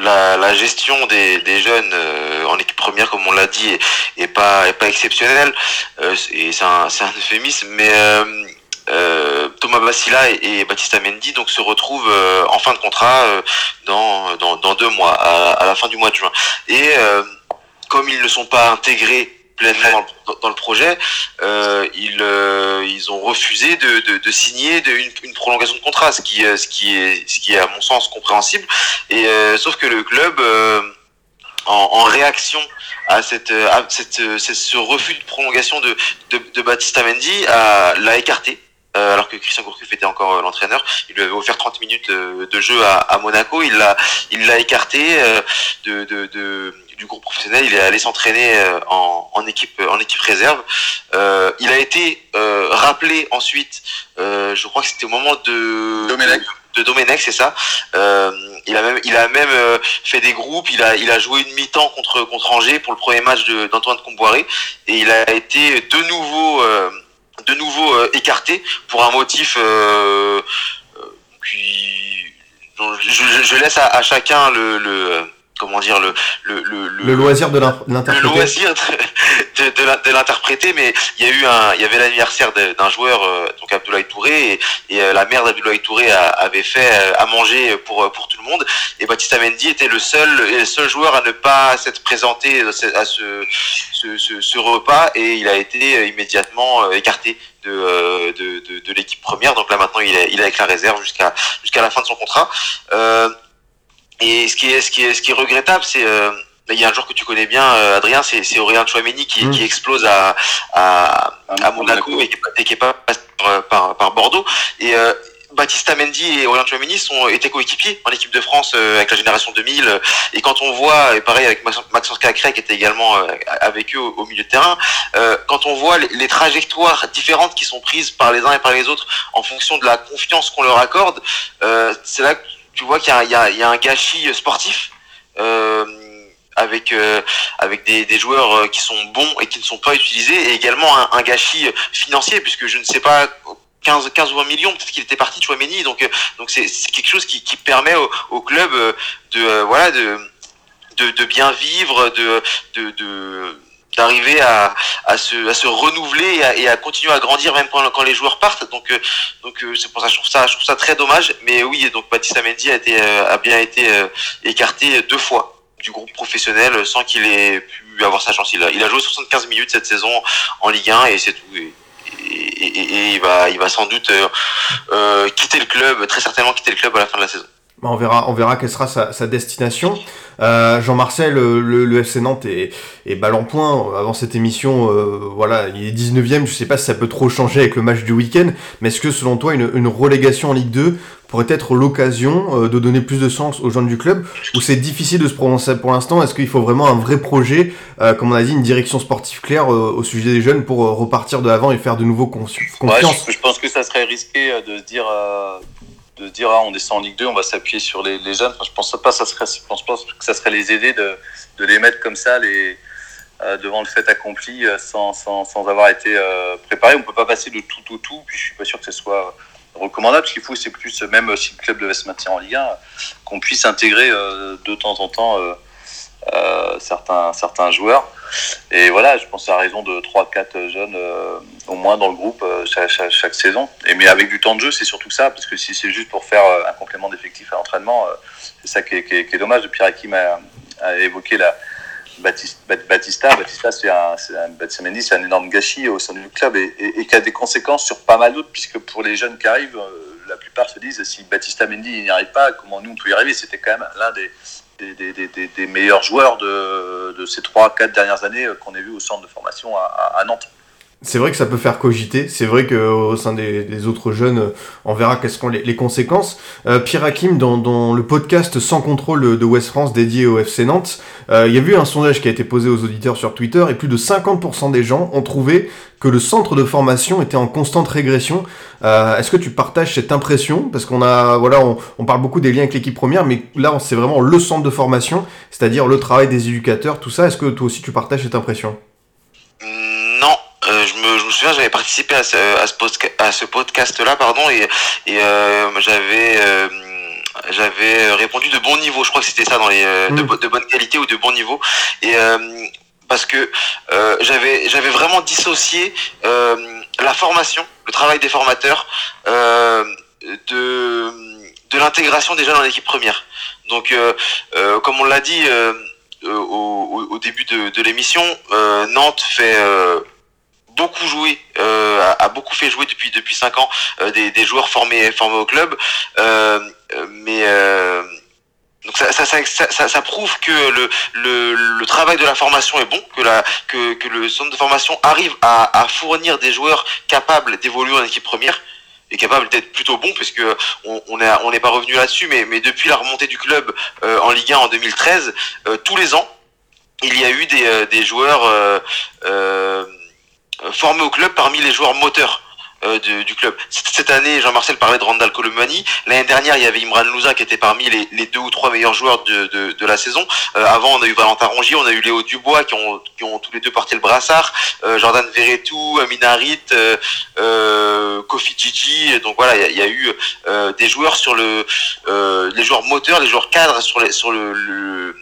la, la, gestion des, jeunes euh, en équipe première, comme on l'a dit, est, pas, exceptionnelle. Euh, et c'est un, euphémisme, mais euh, Thomas Bassila et, Baptista Mendy donc se retrouvent en fin de contrat dans, deux mois, à, la fin du mois de juin. Et comme ils ne sont pas intégrés pleinement dans, dans le projet, euh, ils, euh, ils ont refusé de, de, de signer de, une, une, prolongation de contrat, ce qui, ce, qui est, ce qui est à mon sens compréhensible. Et euh, sauf que le club, euh, en, en, réaction à cette, à cette, ce refus de prolongation de, de, de Baptiste Mendy, l'a écarté. alors que Christian Gourcuff était encore l'entraîneur. Il lui avait offert 30 minutes de jeu à, Monaco. Il l'a, il l'a écarté de, de, de du groupe professionnel. Il est allé s'entraîner en, en, équipe en équipe réserve. Euh, il a été euh, rappelé ensuite. Euh, je crois que c'était au moment de
Domenech.
De, Domenech, c'est ça. il a même il a même fait des groupes. Il a il a joué une mi-temps contre contre Angers pour le premier match d'Antoine Comboiré et il a été de nouveau de nouveau écarté pour un motif. puis je, je, laisse à, à chacun le, le comment dire le le, le,
le loisir de l'interpréter.
Le loisir de, de, l'interpréter, mais il y a eu un, il y avait l'anniversaire d'un joueur, euh, donc Abdoulaye Touré, et, et euh, la mère d'Abdoulaye Touré avait fait euh, à manger pour pour tout le monde, et Baptiste Mendy était le seul le seul joueur à ne pas s'être présenté à ce ce, ce, ce, repas, et il a été immédiatement écarté de, de, de, l'équipe première. Donc là maintenant il est, il est avec la réserve jusqu'à jusqu'à la fin de son contrat. Euh, et ce qui est, ce qui est, ce qui est regrettable, c'est euh, il y a un joueur que tu connais bien, euh, Adrien, c'est Aurélien Chouameni qui, mmh. qui explose à, à, à Monaco et qui, est pas passé par, par, Bordeaux. Et euh, Baptista Mendy et Aurélien Chouameni sont étaient coéquipiers en équipe de France euh, avec la génération 2000. Et quand on voit, et pareil avec Maxence Cacré qui était également avec eux au, milieu de terrain, quand on voit les, les, trajectoires différentes qui sont prises par les uns et par les autres en fonction de la confiance qu'on leur accorde, c'est là que tu vois qu'il y, y, y, a un gâchis sportif euh, avec euh, avec des, des, joueurs euh, qui sont bons et qui ne sont pas utilisés et également un, un gâchis financier puisque je ne sais pas 15, 15 ou 20 millions, peut-être qu'il était parti de Chouameni, donc euh, donc c'est quelque chose qui, qui permet au, au club de voilà de, de, de bien vivre, de, de d'arriver à, à, se, à se renouveler et à, et à, continuer à grandir même quand, quand les joueurs partent. Donc, euh, donc euh, c'est pour ça je trouve ça, je trouve ça très dommage. Mais oui, donc Baptiste Mendy a, été, euh, a bien été écarté deux fois du groupe professionnel sans qu'il ait pu avoir sa chance. Il a, il a joué 75 minutes cette saison en Ligue 1 et c'est tout. Et, et, et, il va, il va sans doute euh, quitter le club, très certainement quitter le club à la fin de la saison.
Bah, on verra, on verra quelle sera sa, sa destination. Euh, Jean-Marcel, le, le, FC Nantes est, est balle en point. Avant cette émission, euh, voilà, il est 19ème. Je sais pas si ça peut trop changer avec le match du week-end, mais est-ce que selon toi, une, une relégation en Ligue 2 pourrait être l'occasion euh, de donner plus de sens aux jeunes du club? Ou c'est difficile de se prononcer pour l'instant? Est-ce qu'il faut vraiment un vrai projet, euh, comme on a dit, une direction sportive claire au sujet des jeunes pour repartir de l'avant et faire de nouveau confiance
je, je, pense que ça serait risqué de se dire de dire ah, on descend en Ligue 2, on va s'appuyer sur les, jeunes. Je pense pas ça serait, je pense pas que ça serait les aider de, de les mettre comme ça les, euh, devant le fait accompli euh, sans, sans, sans avoir été euh, préparé. On peut pas passer de tout au tout, puis je suis pas sûr que ce soit recommandable. Ce qu'il faut, c'est plus, même si le club devait se maintenir en Ligue 1, qu'on puisse intégrer de temps en temps certains, certains joueurs. Et voilà, je pense à raison de 3-4 jeunes euh, au moins dans le groupe euh, chaque, saison. Et mais avec du temps de jeu, c'est surtout ça, parce que si c'est juste pour faire euh, un complément d'effectif à l'entraînement, c'est ça qui est, qui, est, dommage. Pierre Hakim a, évoqué la Baptista. Batista, c'est un, un, c'est un énorme gâchis au sein du club et, et, et, qui a des conséquences sur pas mal d'autres, puisque pour les jeunes qui arrivent, la plupart se disent si Batista Mendy n'y arrive pas, comment nous on peut y arriver? C'était quand même l'un des des, meilleurs joueurs de, de ces 3-4 dernières années euh, qu'on ait vu au centre de formation à, à Nantes.
C'est vrai que ça peut faire cogiter. C'est vrai qu'au sein des, autres jeunes, on verra quelles seront les, les conséquences. Euh, Pierre Hakim, dans, le podcast Sans contrôle de West France dédié au FC Nantes, euh, il y a eu un sondage qui a été posé aux auditeurs sur Twitter et plus de 50% des gens ont trouvé que le centre de formation était en constante régression. Euh, Est-ce que tu partages cette impression? Parce qu'on a, voilà, on, on, parle beaucoup des liens avec l'équipe première, mais là, c'est vraiment le centre de formation, c'est-à-dire le travail des éducateurs, tout ça. Est-ce que toi aussi tu partages cette impression?
Euh, je, me, je, me, souviens, j'avais participé à ce, à ce, à ce podcast-là, pardon, et, et euh, j'avais euh, j'avais répondu de bon niveau. Je crois que c'était ça, dans les mm. de, de, bonne qualité ou de bon niveau. Et parce que j'avais j'avais vraiment dissocié la formation, le travail des formateurs, de de l'intégration des jeunes dans l'équipe première. Donc, comme on l'a dit. Au, au, au, début de, de l'émission, Nantes fait beaucoup joué, euh, a, beaucoup fait jouer depuis depuis cinq ans euh, des, des, joueurs formés formés au club, euh, mais euh, donc ça, ça, ça, ça, prouve que le, le, le, travail de la formation est bon, que, la, que, que le centre de formation arrive à, à fournir des joueurs capables d'évoluer en équipe première. est capable d'être plutôt bon parce que on on est on n'est pas revenu là-dessus mais mais depuis la remontée du club euh, en Ligue 1 en 2013 euh, tous les ans il y a eu des euh, des joueurs euh, euh, formés au club parmi les joueurs moteurs euh, du, du club. Cette année, Jean-Marcel parlait de Randall Colomani. L'année dernière, il y avait Imran Louza qui était parmi les, les deux ou trois meilleurs joueurs de, de, de la saison. Euh, avant, on a eu Valentin Rongier, on a eu Léo Dubois qui ont, qui ont tous les deux porté le brassard. Euh, Jordan Verretou, Amin Harit, euh, euh, Kofi Gigi. Donc voilà, il y a, eu des joueurs sur le, les joueurs moteurs, les joueurs cadres sur, les, sur le, le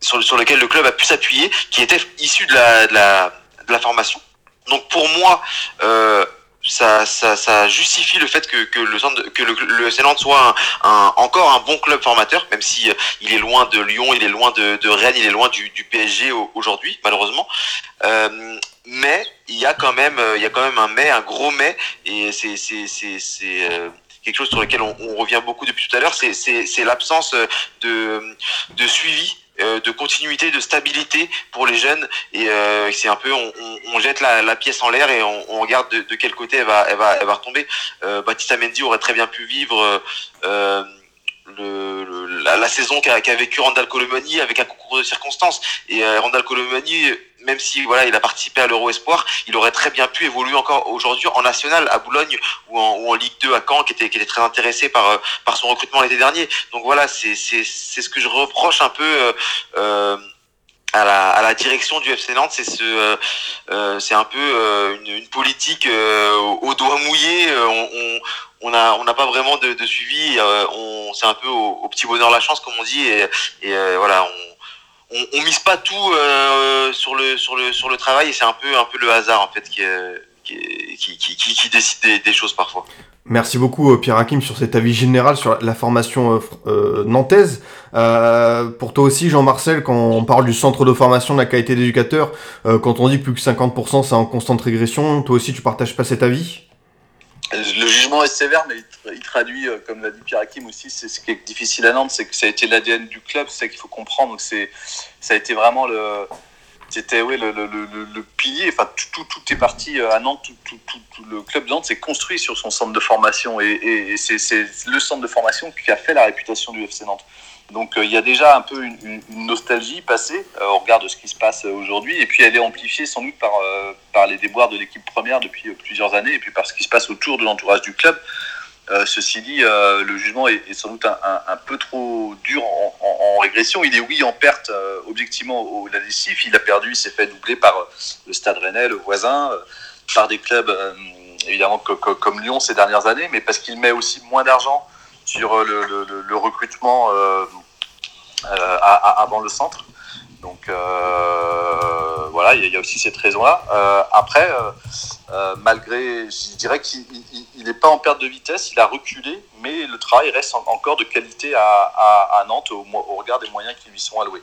sur, sur lequel le club a pu s'appuyer, qui étaient issus de la, de la formation. Donc pour moi, euh, ça, justifie le fait que, le centre soit encore un bon club formateur, même si euh, il est loin de Lyon, il est loin de, Rennes, il est loin du, PSG au- aujourd'hui, malheureusement. Euh, mais il y a quand même, il y a un mais, un gros mais, et c'est quelque chose sur lequel on, revient beaucoup depuis tout à l'heure, c'est l'absence de suivi. Euh, de continuité, de stabilité pour les jeunes et euh, c'est un peu on, on, on jette la, la pièce en l'air et on, on regarde de, de quel côté elle va elle va elle va retomber. Euh, Baptiste Mendy aurait très bien pu vivre le, le- la, saison qu'a qu'a vécu Randall Colomani avec un concours de circonstances et euh, Randall Colomani même si voilà il a participé à l'Euro Espoir il aurait très bien pu évoluer encore aujourd'hui en national à Boulogne ou en, Ligue 2 à Caen qui était très intéressé par euh, par son recrutement l'été dernier donc voilà c'est ce que je reproche un peu euh, euh, à la, direction du FC Nantes, c'est ce, c'est un peu une, politique euh, au, au doigt mouillé. on, n'a pas vraiment de, suivi. c'est un peu au, petit bonheur la chance, comme on dit. Et, et voilà, on, on, on mise pas tout euh, sur le, sur le, sur le travail. Et c'est un peu, un peu le hasard en fait qui, qui, qui, décide des, choses parfois.
Merci beaucoup euh, Pierre Hakim sur cet avis général sur la formation euh, nantaise. Pour toi aussi Jean-Marcel, quand on parle du centre de formation de la qualité d'éducateur, quand on dit plus que 50% c'est en constante régression, toi aussi tu partages pas cet avis?
Le jugement est sévère, mais il, tra- il traduit, euh, comme l'a dit Pierre Hakim aussi, c'est ce qui est difficile à Nantes, c'est que ça a été l'ADN du club, c'est ça qu'il faut comprendre. C'est, ça a été vraiment le, c'était ouais, le, le, le, pilier. Enfin, tout, tout, tout est parti euh, à Nantes. Tout, tout, le club de Nantes s'est construit sur son centre de formation, et, et, et c'est le centre de formation qui a fait la réputation du FC Nantes. Donc euh, il y a déjà un peu une, nostalgie passée euh, au regard de ce qui se passe aujourd'hui, et puis elle est amplifiée sans doute par, euh, par les déboires de l'équipe première depuis euh, plusieurs années, et puis par ce qui se passe autour de l'entourage du club. Ceci dit, le jugement est, sans doute un, un- peu trop dur en, régression. Il est oui en perte objectivement au la décisif. Il a perdu, il s'est fait doubler par le Stade Rennais, le voisin, par des clubs évidemment co- co- comme Lyon ces dernières années, mais parce qu'il met aussi moins d'argent sur euh, le, le- le- le recrutement euh, euh, à- à- avant le centre. Donc euh, voilà, il y, a- il y a aussi cette raison-là. Euh, après, malgré, je dirais qu'il n'est pas en perte de vitesse, il a reculé, mais le travail reste en- encore de qualité à, à- à Nantes au, regard des moyens qui lui sont alloués.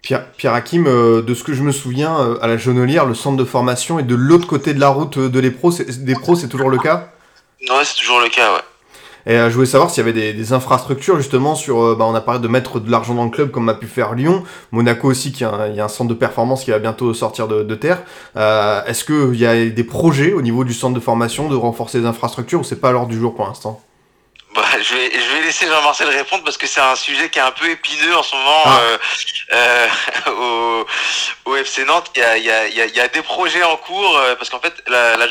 Pierre, Pierre Hakim, euh, de ce que je me souviens, euh, à la Jonelière, le centre de formation est de l'autre côté de la route de les pros, des pros, c'est toujours le cas?
Ouais, c'est toujours le cas, ouais.
Et euh, je voulais savoir s'il y avait des, des infrastructures justement sur, euh, bah, on a parlé de mettre de l'argent dans le club comme a pu faire Lyon, Monaco aussi qui a un, il y a un centre de performance qui va bientôt sortir de, de terre. Euh, Est-ce qu'il y a des projets au niveau du centre de formation de renforcer les infrastructures ou c'est pas à l'ordre du jour pour l'instant?
Bah, je, vais, je vais laisser Jean-Marcel répondre parce que c'est un sujet qui est un peu épineux en ce moment
Ah.
euh, euh, au, au FC Nantes. Il y a, il y, a, il y, a, il y a des projets en cours parce qu'en fait, la, la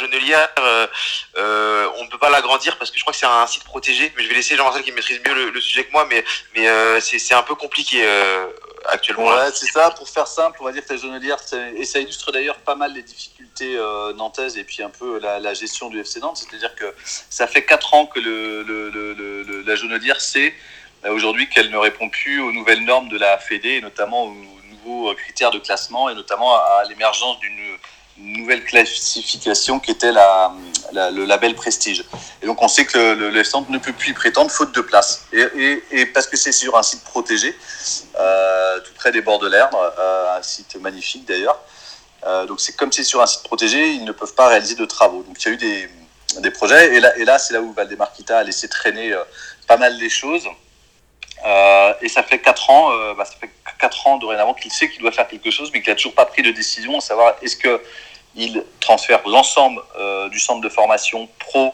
euh, pas l'agrandir parce que je crois que c'est un site protégé. Mais je vais laisser Jean-Marcel qui maîtrise mieux le, sujet que moi, mais, mais euh, c'est un peu compliqué euh, actuellement. là.
Ouais, c'est ça. Pour faire simple, on va dire que la c'est- et ça illustre d'ailleurs pas mal les difficultés euh, nantaises et puis un peu la, gestion du FC Nantes. C'est-à-dire que ça fait 4 ans que le, le, la Jonelière sait euh, aujourd'hui qu'elle ne répond plus aux nouvelles normes de la Fédé, et notamment aux nouveaux euh, critères de classement et notamment à, à l'émergence d'une nouvelle classification qui était la, la- le label Prestige. Et donc on sait que le, le, le FC Nantes ne peut plus y prétendre faute de place. Et, et, parce que c'est sur un site protégé, euh, tout près des bords de l'Erdre, euh, un site magnifique d'ailleurs. Euh, donc c'est comme c'est sur un site protégé, ils ne peuvent pas réaliser de travaux. Donc il y a eu des, des projets, et là, et là c'est là où Valdemarquita a laissé traîner euh, pas mal les choses. Et ça fait 4 ans, bah, ça fait quatre ans dorénavant qu'il sait qu'il doit faire quelque chose, mais qu'il n'a toujours pas pris de décision, à savoir est-ce qu'il transfère l'ensemble euh, du centre de formation pro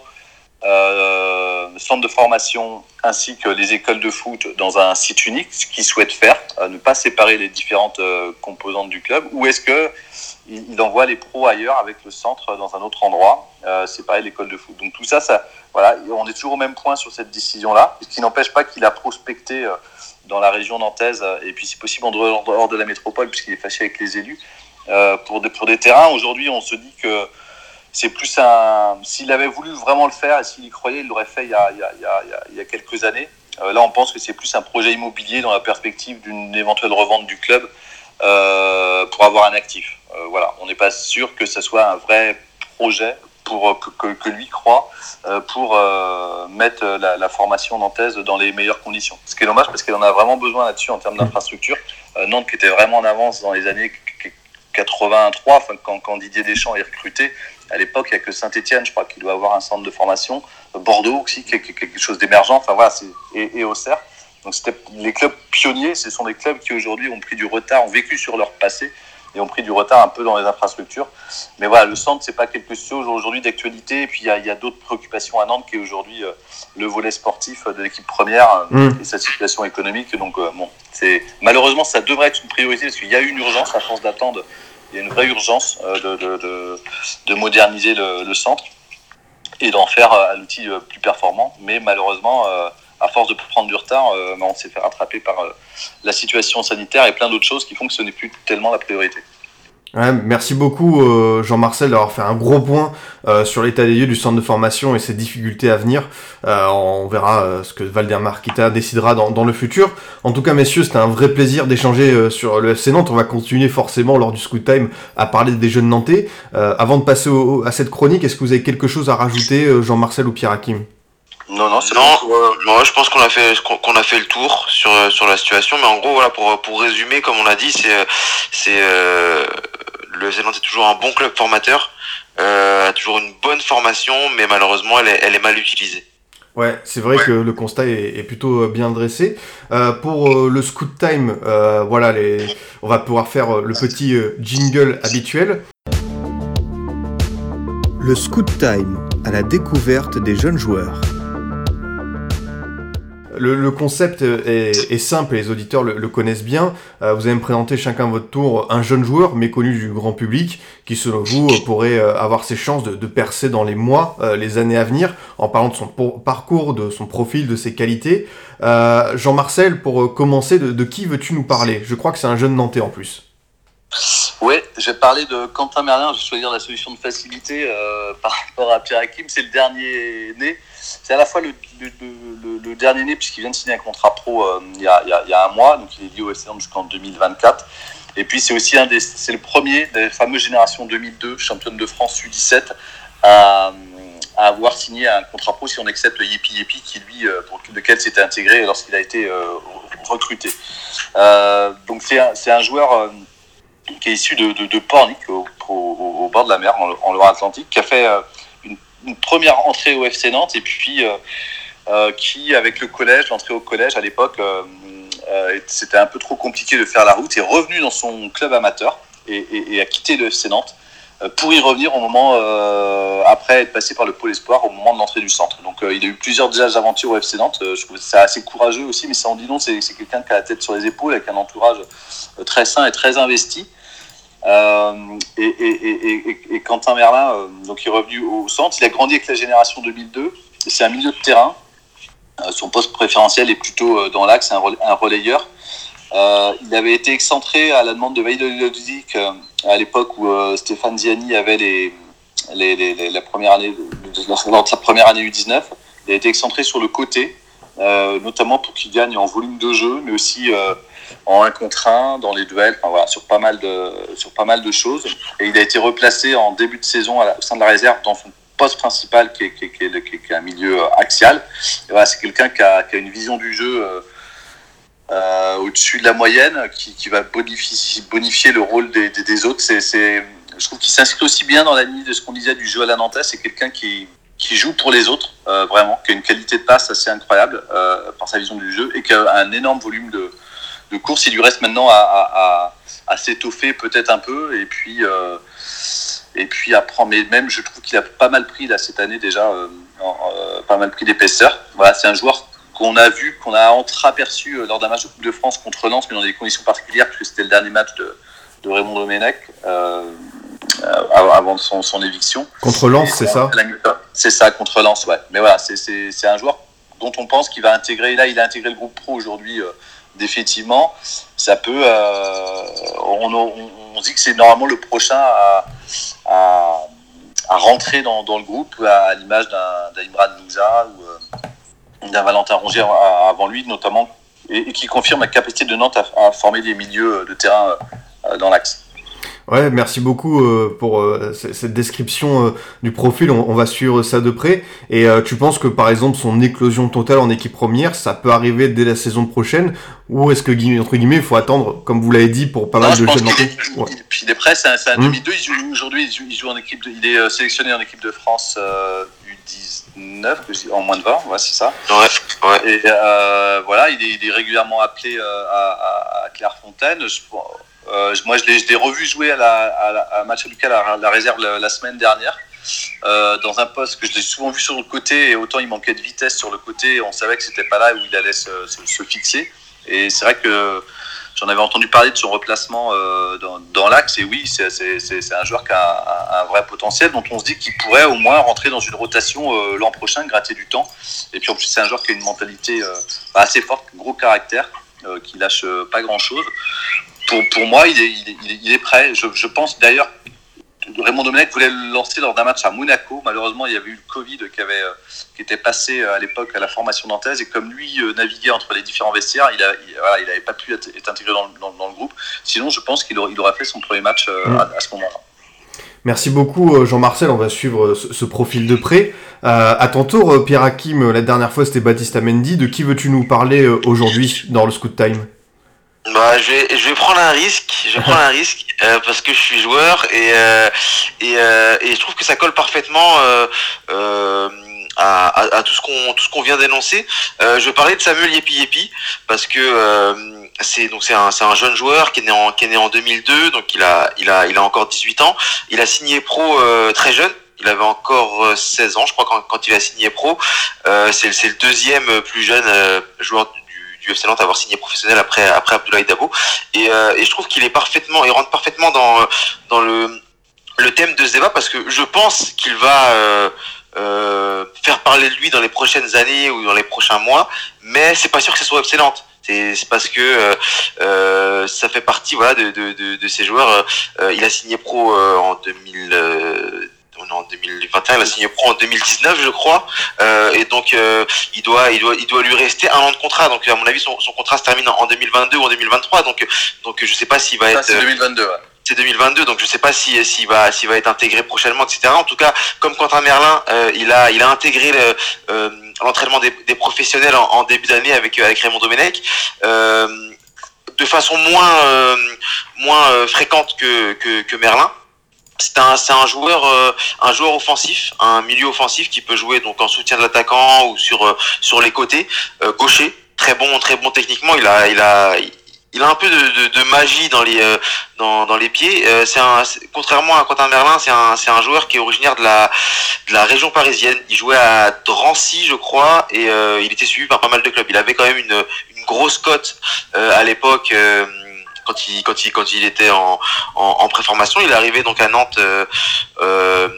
euh, centre de formation ainsi que les écoles de foot dans un site unique, ce qu'ils souhaitent faire, ne pas séparer les différentes euh, composantes du club, ou est-ce que il, il envoie les pros ailleurs avec le centre dans un autre endroit, euh, séparer l'école de foot. Donc tout ça, voilà, on est toujours au même point sur cette décision-là, ce qui n'empêche pas qu'il a prospecté euh, dans la région nantaise et puis si possible en dehors de la métropole puisqu'il est fâché avec les élus euh, pour des pour des terrains. Aujourd'hui, on se dit que c'est plus un. S'il avait voulu vraiment le faire et s'il y croyait, il l'aurait fait il y a, il y a, il y a, quelques années. Euh, là, on pense que c'est plus un projet immobilier dans la perspective d'une éventuelle revente du club euh, pour avoir un actif. Voilà, on n'est pas sûr que ce soit un vrai projet pour que, lui croit pour mettre la, formation nantaise dans les meilleures conditions. Ce qui est dommage parce qu'elle en a vraiment besoin là-dessus en termes d'infrastructure. Nantes qui était vraiment en avance dans les années 83, enfin, quand, quand Didier Deschamps est recruté, à l'époque, il n'y a que Saint-Etienne, je crois, qui doit avoir un centre de formation. Bordeaux aussi, quelque chose d'émergent, enfin voilà, et, et Auxerre. Donc c'était les clubs pionniers, ce sont des clubs qui aujourd'hui ont pris du retard, ont vécu sur leur passé et ont pris du retard un peu dans les infrastructures. Mais voilà, le centre, c'est pas quelque chose aujourd'hui d'actualité. Et puis il y a, il y a d'autres préoccupations à Nantes qui est aujourd'hui euh, le volet sportif de l'équipe première euh,
Mm.
et sa situation économique. Donc euh, bon, c'est malheureusement ça devrait être une priorité parce qu'il y a une urgence à force d'attendre. Il y a une vraie urgence euh, de, de, de, de moderniser le, le centre et d'en faire euh, un outil euh, plus performant. Mais malheureusement, euh, à force de prendre du retard, euh, bah, on s'est fait rattraper par euh, la situation sanitaire et plein d'autres choses qui font que ce n'est plus tellement la priorité.
Merci beaucoup euh, Jean-Marcel d'avoir fait un gros point sur l'état des lieux du centre de formation et ses difficultés à venir. On verra ce que Valdemar Kita décidera dans, le futur. En tout cas messieurs, c'était un vrai plaisir d'échanger sur le FC Nantes. On va continuer forcément lors du Scoot Time à parler des jeunes Nantais. Avant de passer à cette chronique, est-ce que vous avez quelque chose à rajouter Jean-Marcel ou Pierre Hakim?
Non, non, c'est
Non.
bon pour, euh,
Moi, je pense qu'on a fait qu'on a fait le tour sur euh, sur la situation, mais en gros, voilà, pour pour résumer, comme on l'a dit, c'est euh, c'est euh, le Nantes est toujours un bon club formateur, euh, a toujours une bonne formation, mais malheureusement, elle est, elle est mal utilisée.
Ouais, c'est vrai que le constat est, est plutôt bien dressé. Euh, pour euh, le Scoot Time, euh, voilà, les... on va pouvoir faire le petit euh, jingle habituel.
Le Scoot Time à la découverte des jeunes joueurs.
Le, le concept est, est simple et les auditeurs le, le connaissent bien. Euh, vous allez me présenter chacun votre tour un jeune joueur méconnu du grand public qui, selon vous, pourrait euh, avoir ses chances de, de percer dans les mois, euh, les années à venir, en parlant de son parcours, de son profil, de ses qualités. Euh, Jean-Marcel, pour euh, commencer, de, de qui veux-tu nous parler? Je crois que c'est un jeune Nantais en plus.
Oui, je vais parler de Quentin Merlin. Je vais choisir la solution de facilité euh, par rapport à Pierre Hakim. C'est le dernier né. C'est à la fois le, dernier né, puisqu'il vient de signer un contrat pro euh, il, y a, un mois. Donc il est lié au Nantes jusqu'en 2024. Et puis c'est aussi un des, c'est le premier des fameuses générations 2002, championne de France U17, à, à avoir signé un contrat pro si on accepte Yipi Yipi, qui lui, euh, pour lequel s'était intégré lorsqu'il a été recruté. Donc c'est un joueur. Qui est issu de, de, Pornic, au, bord de la mer, en, Loire-Atlantique, qui a fait euh, une, première entrée au FC Nantes et puis euh, euh, qui, avec le collège, l'entrée au collège à l'époque, c'était un peu trop compliqué de faire la route, est revenu dans son club amateur et, a quitté le FC Nantes pour y revenir au moment, après être passé par le pôle espoir, au moment de l'entrée du centre. Donc il a eu plusieurs déjà aventures au FC Nantes, je trouve ça assez courageux aussi, mais ça en dit long, c'est quelqu'un qui a la tête sur les épaules, avec un entourage très sain et très investi. Euh, et, Quentin Merlin, euh, donc il est revenu au centre. Il a grandi avec la génération 2002. C'est un milieu de terrain. Euh, son poste préférentiel est plutôt dans l'axe, un, un relayeur. Il avait été excentré à la demande de euh, à l'époque où Stéphane Ziani avait la première année, sa première année U19. Il a été excentré sur le côté, notamment pour qu'il gagne en volume de jeu, mais aussi en un contre un, dans les duels, enfin, voilà, sur, pas mal de, sur pas mal de choses. Et il a été replacé en début de saison au sein de la réserve dans son poste principal qui est, qui est- qui est un milieu euh, axial. Et voilà, c'est quelqu'un qui a, une vision du jeu euh, euh, au-dessus de la moyenne, qui, qui va bonifier, bonifier le rôle des, des, autres. C'est, je trouve qu'il s'inscrit aussi bien dans la ligne de ce qu'on disait du jeu à la Nantes. C'est quelqu'un qui, qui joue pour les autres, vraiment, qui a une qualité de passe assez incroyable par sa vision du jeu et qui a un énorme volume de, de course. Il lui reste maintenant à, à, à, à s'étoffer peut-être un peu et puis, euh, et puis à prendre. Mais même, je trouve qu'il a pas mal pris là cette année déjà. euh, pas mal pris d'épaisseur. Voilà, c'est un joueur qu'on a vu, qu'on a entreaperçu lors d'un match de Coupe de France contre Lens, mais dans des conditions particulières, puisque c'était le dernier match de, de Raymond Domenech. avant son, son, éviction.
Contre Lens, c'est ça?
C'est ça, contre Lens, ouais. Mais voilà, c'est un joueur dont on pense qu'il va intégrer, là il a intégré le groupe pro aujourd'hui euh, définitivement, ça peut, euh, on, dit que c'est normalement le prochain à, à, rentrer dans, le groupe, à, l'image d'un Imran Moussa ou euh, d'un Valentin Rongier avant lui notamment, et, qui confirme la capacité de Nantes à, à former des milieux de terrain dans l'axe.
Ouais, merci beaucoup euh, pour euh, cette description euh, du profil. On, va suivre ça de près. Et tu penses que par exemple son éclosion totale en équipe première, ça peut arriver dès la saison prochaine? Ou est-ce que entre guillemets, il faut attendre, comme vous l'avez dit, pour pas mal de jeunes
ouais. Puis il est prêt, c'est un, 2002. Hum. Il aujourd'hui, il joue en équipe. il est sélectionné en équipe de France U19 en moins de 20. Ouais, c'est ça.
Ouais.
Et voilà, il est, régulièrement appelé à, à, Clairefontaine. Je, euh, moi, je l'ai revu jouer à, la, à, amical à la réserve la, semaine dernière. Euh, dans un poste que je l'ai souvent vu sur le côté et autant il manquait de vitesse sur le côté on savait que c'était pas là où il allait se, fixer. Et c'est vrai que j'en avais entendu parler de son replacement euh, dans, l'axe. Et oui c'est un joueur qui a un, vrai potentiel dont on se dit qu'il pourrait au moins rentrer dans une rotation l'an prochain gratter du temps. Et puis en plus c'est un joueur qui a une mentalité assez forte gros caractère qui lâche pas grand chose pour, pour moi, il est, il est, il est prêt. Je, je pense d'ailleurs Raymond Domenech voulait le lancer lors d'un match à Monaco. Malheureusement, il y avait eu le Covid qui, avait, euh, qui était passé euh, à l'époque à la formation nantaise. Et comme lui euh, naviguait entre les différents vestiaires, il n'avait il, pas pu être, intégré dans, dans, dans, le groupe. Sinon, je pense qu'il aurait, il aurait fait son premier match mm. à, ce moment-là.
Merci beaucoup Jean-Marcel, on va suivre ce, profil de près. Euh, à ton tour, Pierre Hakim, la dernière fois c'était Baptiste Amendi. De qui veux-tu nous parler aujourd'hui dans le Scoot Time?
Bah, je vais, je vais prendre un risque. Je vais prendre un risque euh, parce que je suis joueur et euh, et, euh, et je trouve que ça colle parfaitement euh, à, à, à, tout ce qu'on tout ce qu'on vient d'énoncer. je vais parler de Samuel Yepi Yepi parce que c'est donc c'est un, c'est un jeune joueur qui est né en qui est né en 2002 donc il a il a il a encore 18 ans. Il a signé pro très jeune. Il avait encore 16 ans, je crois, quand, quand il a signé pro. c'est, c'est le deuxième plus jeune joueur du FC avoir signé professionnel après après Abdoulaye Dabo et, euh, et je trouve qu'il est parfaitement il rentre parfaitement dans dans le le thème de ce débat parce que je pense qu'il va euh, euh, faire parler de lui dans les prochaines années ou dans les prochains mois mais c'est pas sûr que ce soit FC Nantes c'est parce que ça fait partie voilà de, de, de, ces joueurs. Il a signé pro en 2000 on est en 2021, il a signé pro en 2019, je crois, euh, et donc euh, il doit, il doit, il doit lui rester un an de contrat. Donc à mon avis, son, son contrat se termine en 2022 ou en 2023. Donc, donc je sais pas s'il va être.
C'est 2022. Ouais.
C'est 2022, donc je sais pas si s'il va s'il va être intégré prochainement, etc. En tout cas, comme Quentin Merlin, euh, il a il a intégré euh, l'entraînement des, des, professionnels en, en début d'année avec avec Raymond Domenech. Euh, de façon moins moins fréquente que, que, que Merlin, c'est un, un joueur, euh, un joueur offensif, un milieu offensif qui peut jouer donc en soutien de l'attaquant ou sur euh, sur les côtés, euh, gaucher, très bon, très bon techniquement. Il a, il a, il a un peu de, de, de magie dans les dans, dans les pieds. c'est un, contrairement à Quentin Merlin, c'est un, c'est un joueur qui est originaire de la de la région parisienne. Il jouait à Drancy, je crois, et il était suivi par pas mal de clubs. Il avait quand même une une grosse cote à l'époque quand il quand il quand il était en en, en préformation. Il est arrivé donc à Nantes. Euh, euh,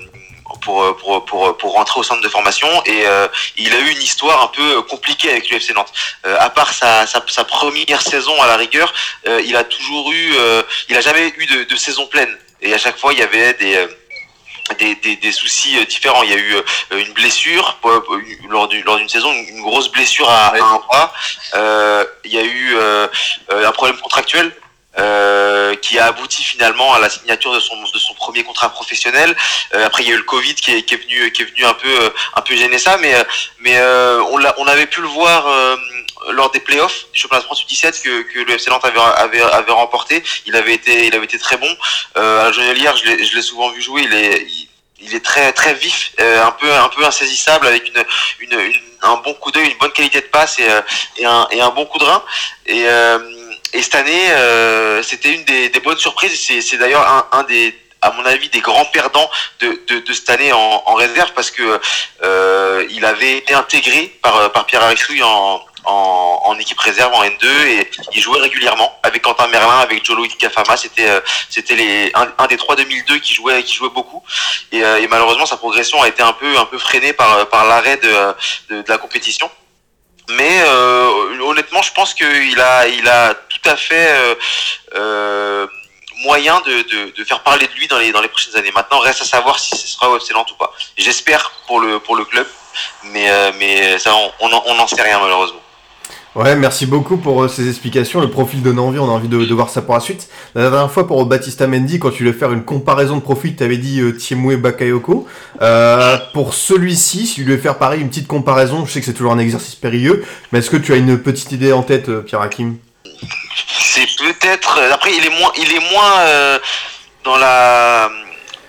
pour, pour, pour, pour rentrer au centre de formation et euh, il a eu une histoire un peu compliquée avec l'UFC Nantes. Euh, à part sa, sa, sa, première saison à la rigueur, euh, il a toujours eu, euh, il a jamais eu de, de, saison pleine. Et à chaque fois, il y avait des des, des, des, soucis différents. Il y a eu une blessure lors d'une lors d'une saison, une grosse blessure à, à un bras. Il y a eu un problème contractuel euh, qui a abouti finalement à la signature de son de son premier contrat professionnel. Euh, après il y a eu le Covid qui est, qui est venu qui est venu un peu euh, un peu gêner ça, mais mais on l'a on avait pu le voir lors des playoffs du championnat de France U17 que, que le FC Nantes avait, avait, avait remporté. Il avait été il avait été très bon. Euh, à la je l'ai je l'ai souvent vu jouer. Il est il, est très très vif, un peu un peu insaisissable avec une, une, une un bon coup d'œil, une bonne qualité de passe et, et, un, et un bon coup de rein. Et et cette année, euh, c'était une des, des, bonnes surprises. C'est d'ailleurs un, un, des, à mon avis, des grands perdants de, de, de cette année en, en, réserve parce que euh, il avait été intégré par, par Pierre Aristouille en, en, en, équipe réserve en N2 et il jouait régulièrement avec Quentin Merlin, avec Jolo Kafama. C'était euh, c'était les un, un, des trois 2002 qui jouait qui jouait beaucoup et, euh, et, malheureusement sa progression a été un peu un peu freinée par par l'arrêt de, de, de, la compétition. Mais euh, honnêtement, je pense qu'il a il a tout à fait euh, moyen de, faire parler de lui dans les prochaines années. Maintenant, reste à savoir si ce sera excellent ou pas. J'espère pour le club, mais ça on n'en sait rien malheureusement.
Ouais, merci beaucoup pour euh, ces explications. Le profil donne envie, on a envie de, voir ça pour la suite. La dernière fois, pour Baptista Mendy, quand tu voulais faire une comparaison de profil, tu avais dit euh, Bakayoko. Euh, pour celui-ci, si tu voulais faire pareil, une petite comparaison, je sais que c'est toujours un exercice périlleux, mais est-ce que tu as une petite idée en tête, euh, Pierre Hakim?
C'est peut-être. Après, il est moins, il est moins euh, dans la.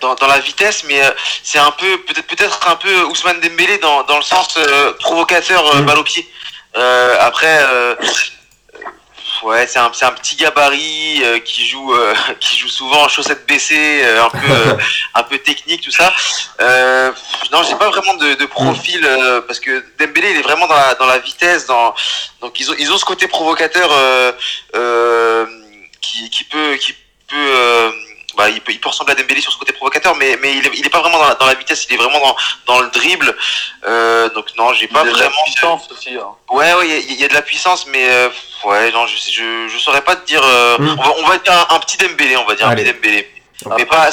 Dans, dans, la vitesse, mais euh, c'est un peu peut-être peut-être un peu Ousmane Dembélé dans, dans le sens euh, provocateur euh, balle au pied. Euh, après, euh, ouais, c'est un, un petit gabarit euh, qui joue, qui joue souvent en chaussettes baissées, un peu, un peu technique, tout ça. non, j'ai pas vraiment de, de profil parce que Dembélé, il est vraiment dans la, dans la vitesse, dans, donc ils ont, ils ont ce côté provocateur qui, qui peut, qui peut bah, il, peut, il peut ressembler à Dembélé sur ce côté provocateur, mais, mais il, est, il est pas vraiment dans la, dans la vitesse, il est vraiment dans, dans le dribble. Euh, donc non, j'ai pas
il y a
vraiment.
De la puissance aussi. Hein.
Ouais, ouais, il y, y, a de la puissance, mais euh, ouais, non, je, je, je saurais pas te dire. Euh, mm. on, va, on va dire un, un, petit Dembélé, on va dire Allez. un petit Dembélé.
Mais pas.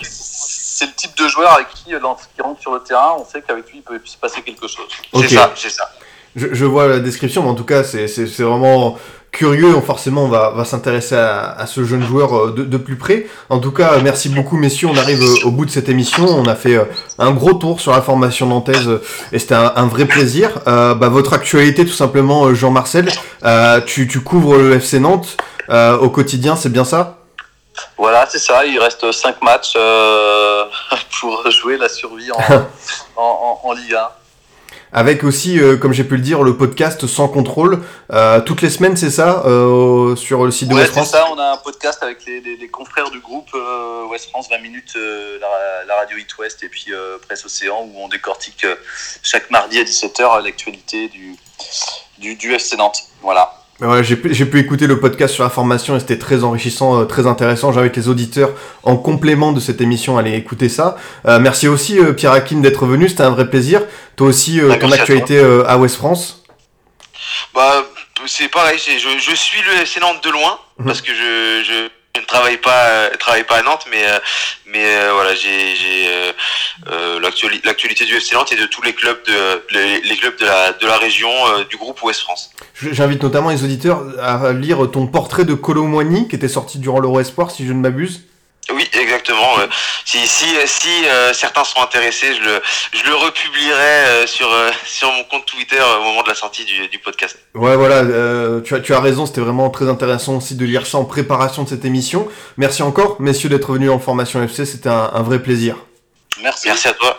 C'est le type de joueur avec qui, qui rentre sur le terrain, on sait qu'avec lui, il peut se passer quelque chose.
Okay. C'est ça, c'est ça.
Je, je, vois la description, mais en tout cas, c'est vraiment curieux, forcément on va, va s'intéresser à, à, ce jeune joueur de, de, plus près. En tout cas, merci beaucoup messieurs, on arrive au bout de cette émission, on a fait un gros tour sur la formation nantaise et c'était un, un, vrai plaisir. Euh, bah, votre actualité tout simplement, Jean-Marcel, euh, tu, tu, couvres le FC Nantes euh, au quotidien, c'est bien ça?
Voilà, c'est ça, il reste 5 matchs euh, pour jouer la survie en, en, en, en Ligue 1
avec aussi, euh, comme j'ai pu le dire, le podcast sans contrôle. Euh, toutes les semaines, c'est ça, euh, sur le site de
ouais,
West France
c'est ça, on a un podcast avec les, les, les confrères du groupe West France, 20 minutes, la, la, radio Hit West et puis Presse Océan, où on décortique chaque mardi à 17h l'actualité du, du, du FC Nantes. Voilà.
Ouais, j'ai pu, pu, écouter le podcast sur la formation et c'était très enrichissant, euh, très intéressant. J'invite les auditeurs en complément de cette émission à aller écouter ça. Euh, merci aussi euh, Pierre Hakim d'être venu, c'était un vrai plaisir. Toi aussi, euh, ton actualité à, à, West France
Bah, c'est pareil, je, je, suis le FC Nantes de loin mmh. parce que je, je je ne travaille pas, euh, travaille pas à Nantes, mais euh, mais euh, voilà, j'ai l'actualité du FC Nantes et de tous les clubs de les, clubs de la de la région du groupe Ouest France.
J'invite notamment les auditeurs à lire ton portrait de Colomboigny qui était sorti durant l'Euro Espoir, si je ne m'abuse.
Oui, exactement. si si, si euh, certains sont intéressés, je le, je le republierai euh, sur, euh, sur mon compte Twitter au moment de la sortie du, du podcast.
Ouais, voilà, tu, as, tu as raison, c'était vraiment très intéressant aussi de lire ça en préparation de cette émission. Merci encore, messieurs, d'être venus en formation FC, c'était un, un, vrai plaisir.
Merci. Merci à toi.